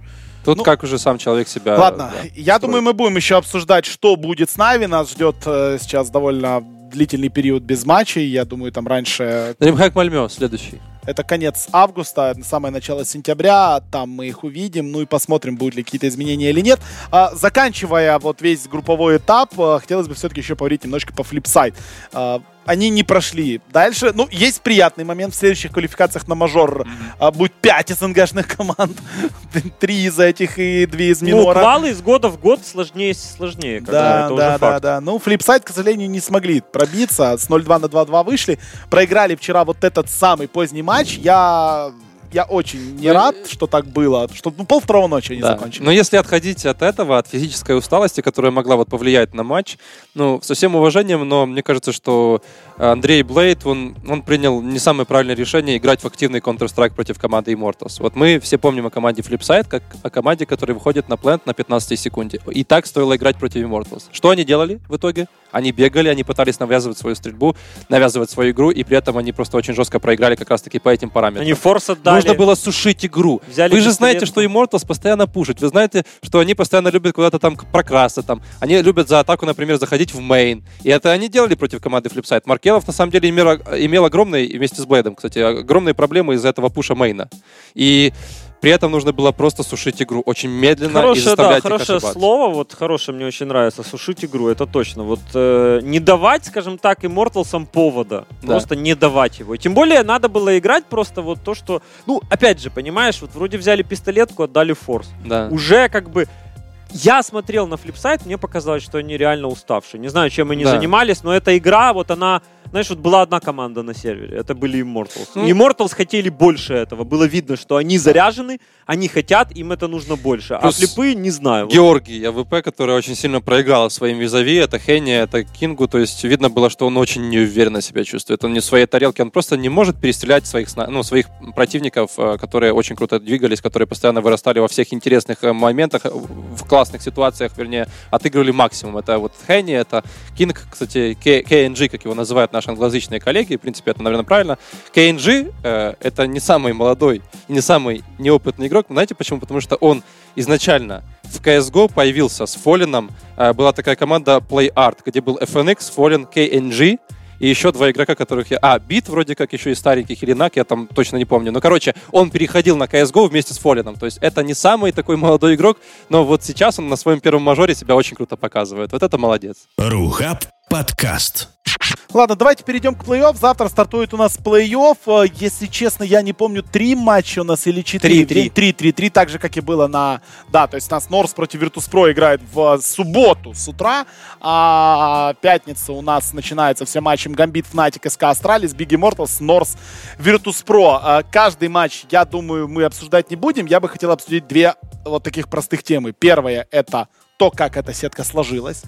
Тут Ну, как уже сам человек себя... Ладно, да, я строит. думаю, мы будем еще обсуждать, что будет с Na'Vi. Нас ждет э, сейчас довольно длительный период без матчей. Я думаю, там раньше DreamHack Мальмё, следующий. Это конец августа, самое начало сентября. Там мы их увидим. Ну и посмотрим, будут ли какие-то изменения или нет. А, заканчивая вот весь групповой этап, э, хотелось бы все-таки еще поговорить немножко по Flipside. А, они не прошли дальше. Ну, есть приятный момент. В следующих квалификациях на мажор а, будет 5 СНГшных команд. Три из этих и две из Ну, минора. квалы из года в год сложнее и сложнее. когда Да, это да, уже да, факт. да. Ну, Flipside, к сожалению, не смогли пробиться. С 0-2 на 2-2 вышли. Проиграли вчера вот этот самый поздний матч. Я, я очень не Ну, рад, что так было. Что ну, пол второго ночи они Да. закончили. Но если отходить от этого, от физической усталости, которая могла вот повлиять на матч, ну, со всем уважением, но мне кажется, что Андрей Блейд, он, он принял не самое правильное решение играть в активный Counter-Strike против команды Immortals. Вот мы все помним о команде Flipside, как о команде, которая выходит на плент на 15 секунде. И так стоило играть против Immortals. Что они делали в итоге? Они бегали, они пытались навязывать свою стрельбу, навязывать свою игру, и при этом они просто очень жестко проиграли как раз-таки по этим параметрам. Они форс отдали. Нужно было сушить игру. Взяли Вы же знаете, что. Immortals постоянно пушат. Вы знаете, что они постоянно любят куда-то там прокрасться. Там. Они любят за атаку, например, заходить в мейн. И это они делали против команды Flipside. Маркелов, на самом деле, имел, имел огромные, вместе с Блейдом, кстати, огромные проблемы из-за этого пуша мейна. И при этом нужно было просто сушить игру очень медленно и Хорошее, да, заставлять их хорошее ошибаться. слово, вот хорошее мне очень нравится, сушить игру, это точно. Вот э, не давать, скажем так, Immortals'ам повода, Да. просто не давать его. И тем более надо было играть просто вот то, что, ну, опять же, понимаешь, вот вроде взяли пистолетку, отдали форс. Да. Уже как бы я смотрел на флипсайт, мне показалось, что они реально уставшие. Не знаю, чем они Да. занимались, но эта игра, вот она, знаешь, вот была одна команда на сервере, это были Immortals. Ну. Immortals хотели больше этого. Было видно, что они заряжены, они хотят, им это нужно больше. Плюс а флипы не знаю. Георгий АВП, который очень сильно проиграл своим визави, это Хенни, это Кингу, то есть видно было, что он очень неуверенно себя чувствует. Он не в своей тарелке, он просто не может перестрелять своих, ну, своих противников, э, которые очень круто двигались, которые постоянно вырастали во всех интересных э, моментах, э, в классных ситуациях, вернее, отыгрывали максимум. Это вот Хенни, это Кинг, кстати, К- KNG, как его называют наши англоязычные коллеги, в принципе, это, наверное, правильно. KNG э, это не самый молодой не самый неопытный игрок. Знаете почему? Потому что он изначально в CSGO появился с Фолином. Э, была такая команда Play Art, где был FNX, Fallen, KNG и еще два игрока, которых я... А, Бит вроде как еще и старенький, Хелинак, я там точно не помню. Но, короче, он переходил на CSGO вместе с Фолином. То есть это не самый такой молодой игрок, но вот сейчас он на своем первом мажоре себя очень круто показывает. Вот это молодец. Рухаб подкаст. Ладно, давайте перейдем к плей-офф. Завтра стартует у нас плей-офф. Э, Если честно, я не помню, три матча у нас или четыре. Три, три. Три, три, три, так же, как и было на... Да, то есть у нас North против Virtus.pro играет в субботу с утра, а пятница у нас начинается все матчем Gambit, Fnatic, SK Astralis, Big Immortals, North, Virtus.pro. А Каждый матч, я думаю, мы обсуждать не будем. Я бы хотел обсудить две вот таких простых темы. Первое — это то, как эта сетка сложилась.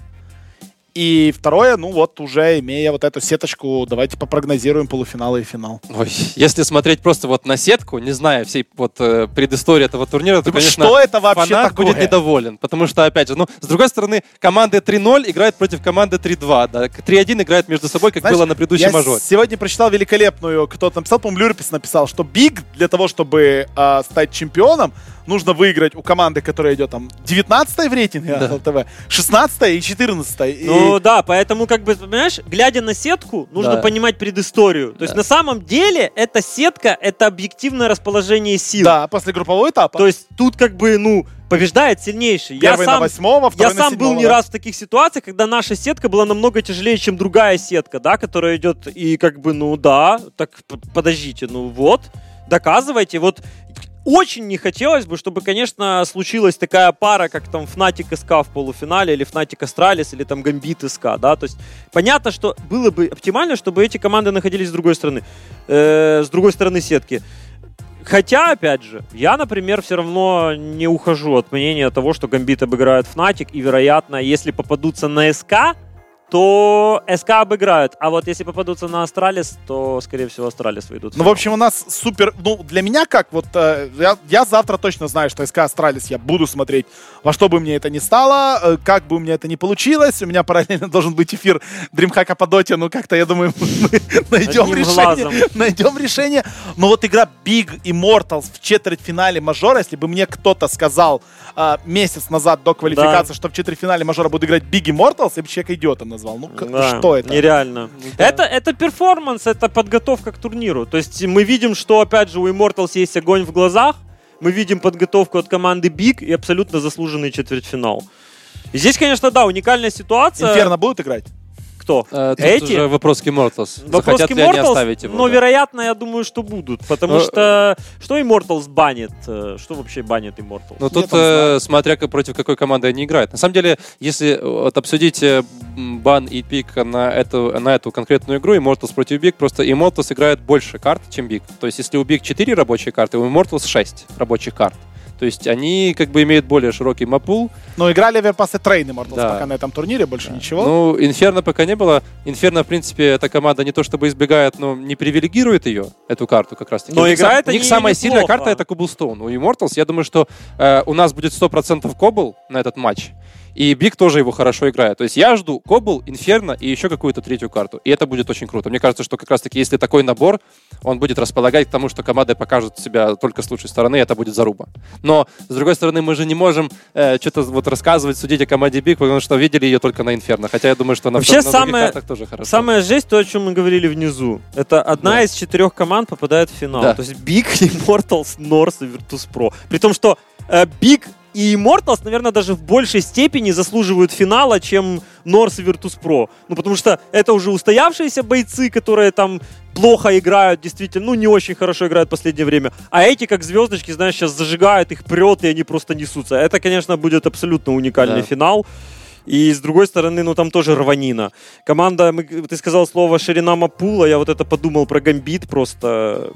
И второе, ну вот уже имея вот эту сеточку, давайте попрогнозируем полуфиналы и финал. Ой, если смотреть просто вот на сетку, не зная всей вот э, предыстории этого турнира, то, конечно, что это вообще фанат такое? будет недоволен. Потому что, опять же, ну, с другой стороны, команды 3-0 играют против команды 3-2. Да? 3-1 играют между собой, как Знаешь, было на предыдущем Я мажоре. сегодня прочитал великолепную, кто-то написал, по-моему, Люрпис написал, что Биг для того, чтобы а, стать чемпионом, нужно выиграть у команды, которая идет там 19 в рейтинге Да. ЛТВ, 16 и 14 и... Ну да, поэтому, как бы, понимаешь, глядя на сетку, нужно Да. понимать предысторию. То есть Да. на самом деле эта сетка это объективное расположение сил. Да, после группового этапа. То есть тут как бы, ну, побеждает сильнейший. Я Первый на сам, восьмого, я на сам был седьмого, не да. раз в таких ситуациях, когда наша сетка была намного тяжелее, чем другая сетка, да, которая идет и как бы, ну да, так подождите, ну вот, доказывайте. Вот очень не хотелось бы, чтобы, конечно, случилась такая пара, как там Fnatic SK в полуфинале, или Fnatic Astralis, или там Gambit SK, да, то есть понятно, что было бы оптимально, чтобы эти команды находились с другой стороны, э, с другой стороны сетки. Хотя, опять же, я, например, все равно не ухожу от мнения того, что Гамбит обыграет Fnatic, и, вероятно, если попадутся на SK, то SK обыграют. А вот если попадутся на Astralis, то, скорее всего, Astralis выйдут. Ну, в общем, у нас супер... Ну, для меня как, вот, э, я, я завтра точно знаю, что SK Astralis я буду смотреть, во что бы мне это ни стало, э, как бы у меня это ни получилось. У меня параллельно должен быть эфир DreamHack а по доте, ну, как-то, я думаю, мы найдем решение. Найдем решение. Но вот игра Big Immortals в четвертьфинале мажора, если бы мне кто-то сказал э, месяц назад до квалификации, что в четвертьфинале мажора буду играть Big Immortals, я бы человека идиотом назвал. Ну, Да, что это? Нереально. Это, это перформанс, это подготовка к турниру. То есть мы видим, что, опять же, у Immortals есть огонь в глазах, мы видим подготовку от команды Big и абсолютно заслуженный четвертьфинал. И здесь, конечно, да, уникальная ситуация. Инферно будут играть? Кто? Э, тут Эти? уже вопрос к Immortals. Вопрос Захотят к Immortals, его? но, да. вероятно, я думаю, что будут. Потому Ну, что что Immortals банит? Э, Что вообще банит Immortals? Ну тут, э, смотря как- против какой команды они играют. На самом деле, если э, вот, обсудить э, бан и пик на эту, на эту конкретную игру, Immortals против Big, просто Immortals играет больше карт, чем Big. То есть, если у Big 4 рабочие карты, у Immortals 6 рабочих карт. То есть, они как бы имеют более широкий map pool. Ну, играли Overpass и Train Immortals Да. пока на этом турнире, больше ничего. Ну, Инферно пока не было. Инферно, в принципе, эта команда не то чтобы избегает, но не привилегирует ее, эту карту как раз таки. Но у играет сам- у них они самая сильная неплохо. карта это Cobblestone. У Immortals, я думаю, что э, у нас будет 100% Кобл на этот матч. И BIG тоже его хорошо играет. То есть я жду Кобл, Инферно и еще какую-то третью карту. И это будет очень круто. Мне кажется, что как раз-таки, если такой набор, он будет располагать к тому, что команды покажут себя только с лучшей стороны, и это будет заруба. Но, с другой стороны, мы же не можем э, что-то вот рассказывать, судить о команде BIG, потому что видели ее только на Инферно. Хотя я думаю, что на, Вообще на других самое- картах тоже хорошо. Самая жесть, то, о чем мы говорили внизу. Это одна Да. из четырех команд попадает в финал. Да. То есть Big, Immortals, North и Virtus.pro. При том, что э, Big и Immortals, наверное, даже в большей степени заслуживают финала, чем North и Virtus.pro. Ну, потому что это уже устоявшиеся бойцы, которые там плохо играют, действительно, ну, не очень хорошо играют в последнее время. А эти, как звездочки, знаешь, сейчас зажигают, их прет, и они просто несутся. Это, конечно, будет абсолютно уникальный Да. финал. И с другой стороны, ну там тоже рванина. Команда, мы- ты сказал слово ширина Мапула, я вот это подумал про Гамбит просто.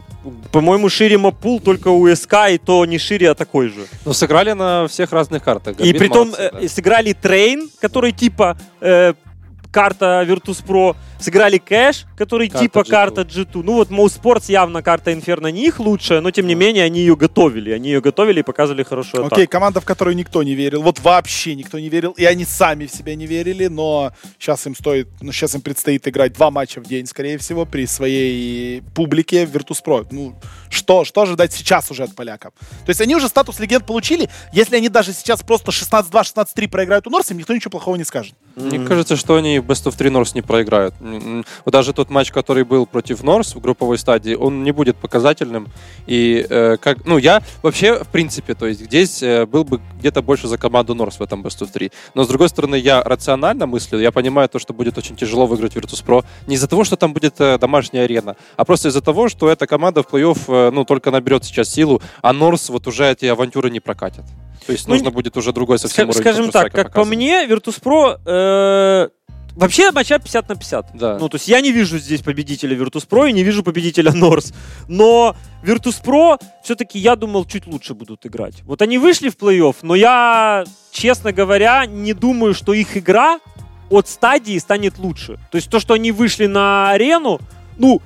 По-моему, шире map pool только у SK, и то не шире, а такой же. Ну, сыграли на всех разных картах. и Гамбит притом молодцы, да. э, сыграли Train, который типа э, карта Virtus.pro, сыграли Кэш, который Карта типа G2. карта G2. Ну вот Mouse Sports явно карта Инферно не их лучшая, но тем не менее они ее готовили. Они ее готовили и показывали хорошую атаку. Окей, команда, в которую никто не верил. Вот вообще никто не верил. И они сами в себя не верили, но сейчас им стоит, ну, сейчас им предстоит играть два матча в день, скорее всего, при своей публике в Virtus.pro. Ну, что, что ожидать сейчас уже от поляков? То есть они уже статус легенд получили. Если они даже сейчас просто 16-2, 16-3 проиграют у Норс, им никто ничего плохого не скажет. Мне кажется, что они в Best of 3 Норс не проиграют. Даже тот матч, который был против Норс в групповой стадии, он не будет показательным. И э, как, ну, я вообще, в принципе, то есть здесь э, был бы где-то больше за команду Норс в этом Best of 3. Но, с другой стороны, я рационально мыслю, я понимаю то, что будет очень тяжело выиграть Virtus.pro. Не из-за того, что там будет э, домашняя арена, а просто из-за того, что эта команда в плей-офф, э, ну, только наберет сейчас силу, а Норс вот уже эти авантюры не прокатят. То есть Ну, нужно будет уже другой совсем Скажем так, как по показывать. мне, Virtus.pro э, вообще матча 50 на 50. Да. Ну, то есть я не вижу здесь победителя Virtus.pro и не вижу победителя Norse. Но Virtus.pro все-таки, я думал, чуть лучше будут играть. Вот они вышли в плей-офф, но я, честно говоря, не думаю, что их игра от стадии станет лучше. То есть то, что они вышли на арену, ну,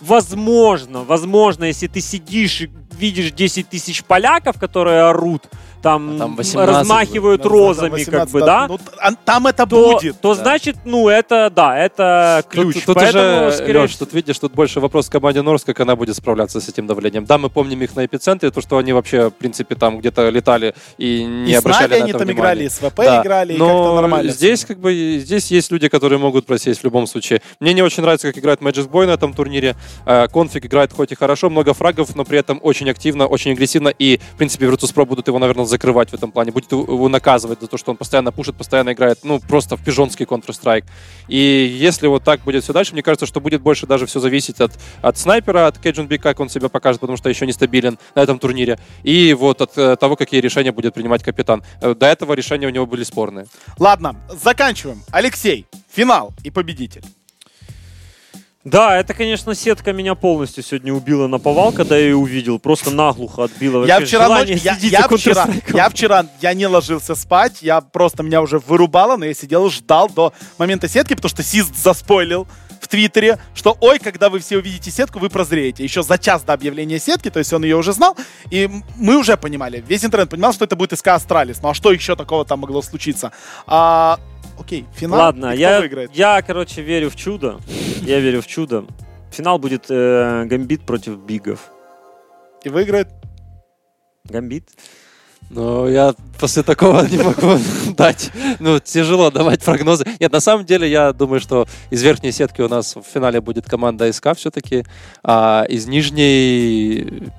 возможно, возможно, если ты сидишь и видишь 10 тысяч поляков, которые орут, там, А там 18 размахивают Да, розами, там как 18, бы, да, Ну, а- там это то, будет. то Да. значит, ну, это, да, это ключ. Тут, тут Поэтому, уже, скорее Лёш, тут видишь, тут больше вопрос к команде Норс, как она будет справляться с этим давлением. Да, мы помним их на эпицентре, то, что они вообще, в принципе, там где-то летали и не и обращали на они это там внимания. играли, и с ВП Да, играли, и как-то Но нормально. здесь, как бы, здесь есть люди, которые могут просесть в любом случае. Мне не очень нравится, как играет Magic Boy на этом турнире. Э, Конфиг играет хоть и хорошо, много фрагов, но при этом очень активно, очень агрессивно. И, в принципе, Virtus.pro будут его, наверное, закрывать в этом плане, будет его наказывать за то, что он постоянно пушит, постоянно играет, ну, просто в пижонский Counter-Strike. И если вот так будет все дальше, мне кажется, что будет больше даже все зависеть от, от снайпера, от Кейджин как он себя покажет, потому что еще нестабилен на этом турнире, и вот от э, того, какие решения будет принимать капитан. Э, До этого решения у него были спорные. Ладно, заканчиваем. Алексей, финал и победитель. Да, это, конечно, сетка меня полностью сегодня убила на повал, когда я ее увидел. Просто наглухо отбила Я вчера, ночью, я, я вчера, я вчера, я не ложился спать, я просто, меня уже вырубало, но я сидел, ждал до момента сетки, потому что Сист заспойлил в Твиттере, что ой, когда вы все увидите сетку, вы прозреете. Еще за час до объявления сетки, то есть он ее уже знал, и мы уже понимали, весь интернет понимал, что это будет SK Astralis. Ну а что еще такого там могло случиться? А, окей, финал. Ладно, И я, выиграет? я, короче, верю в чудо. Я верю в чудо. Финал будет э, Гамбит против Бигов. И выиграет. Гамбит? Но я после такого не могу дать. Ну, тяжело давать прогнозы. Нет, на самом деле, я думаю, что из верхней сетки у нас в финале будет команда СК все-таки, а из нижней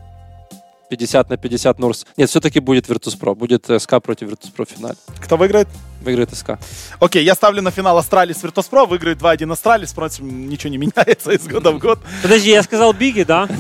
50 на 50 Нурс. Нет, все-таки будет Virtus.pro. Будет СК против Virtus.pro в финале. Кто выиграет? Выиграет SK. Окей, я ставлю на финал Astralis Virtus.pro, выиграет 2-1 Astralis, впрочем, ничего не меняется из года в год. Подожди, я сказал Биги, да?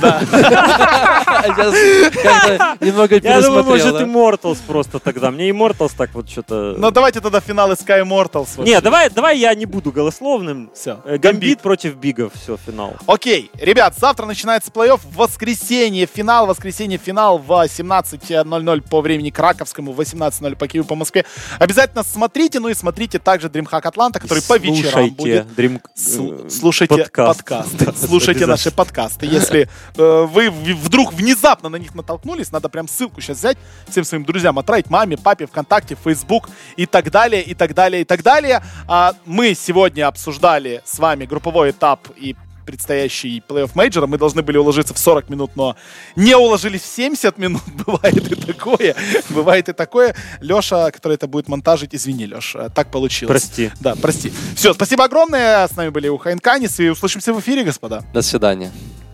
Как-то немного Я думаю, может, да? Immortals просто тогда. Мне Immortals так вот что-то... Ну давайте тогда финал SK Immortals. Не, давай, давай я не буду голословным. Все. Э, Гамбит против Бигов, все, финал. Окей, ребят, завтра начинается плей-офф. В воскресенье финал, в воскресенье финал в 17.00 по времени краковскому, в 18.00 по Киеву, по Москве. Обязательно смотрите, ну и смотрите также DreamHack Atlanta, который по вечерам будет. Dream... Э, Слушайте подкаст. подкасты, слушайте наши подкасты. Если э, вы вдруг внезапно на них натолкнулись, надо прям ссылку сейчас взять, всем своим друзьям отправить, маме, папе, ВКонтакте, Facebook и так далее, и так далее, и так далее. А мы сегодня обсуждали с вами групповой этап и предстоящий плей-офф мейджора. Мы должны были уложиться в 40 минут, но не уложились в 70 минут. Бывает и такое. Бывает и такое. Леша, который это будет монтажить, извини, Леш, так получилось. Прости. Да, прости. Все, спасибо огромное. С нами были Уха Инканис, и услышимся в эфире, господа. До свидания.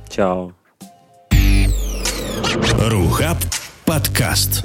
Чао. Рухаб подкаст.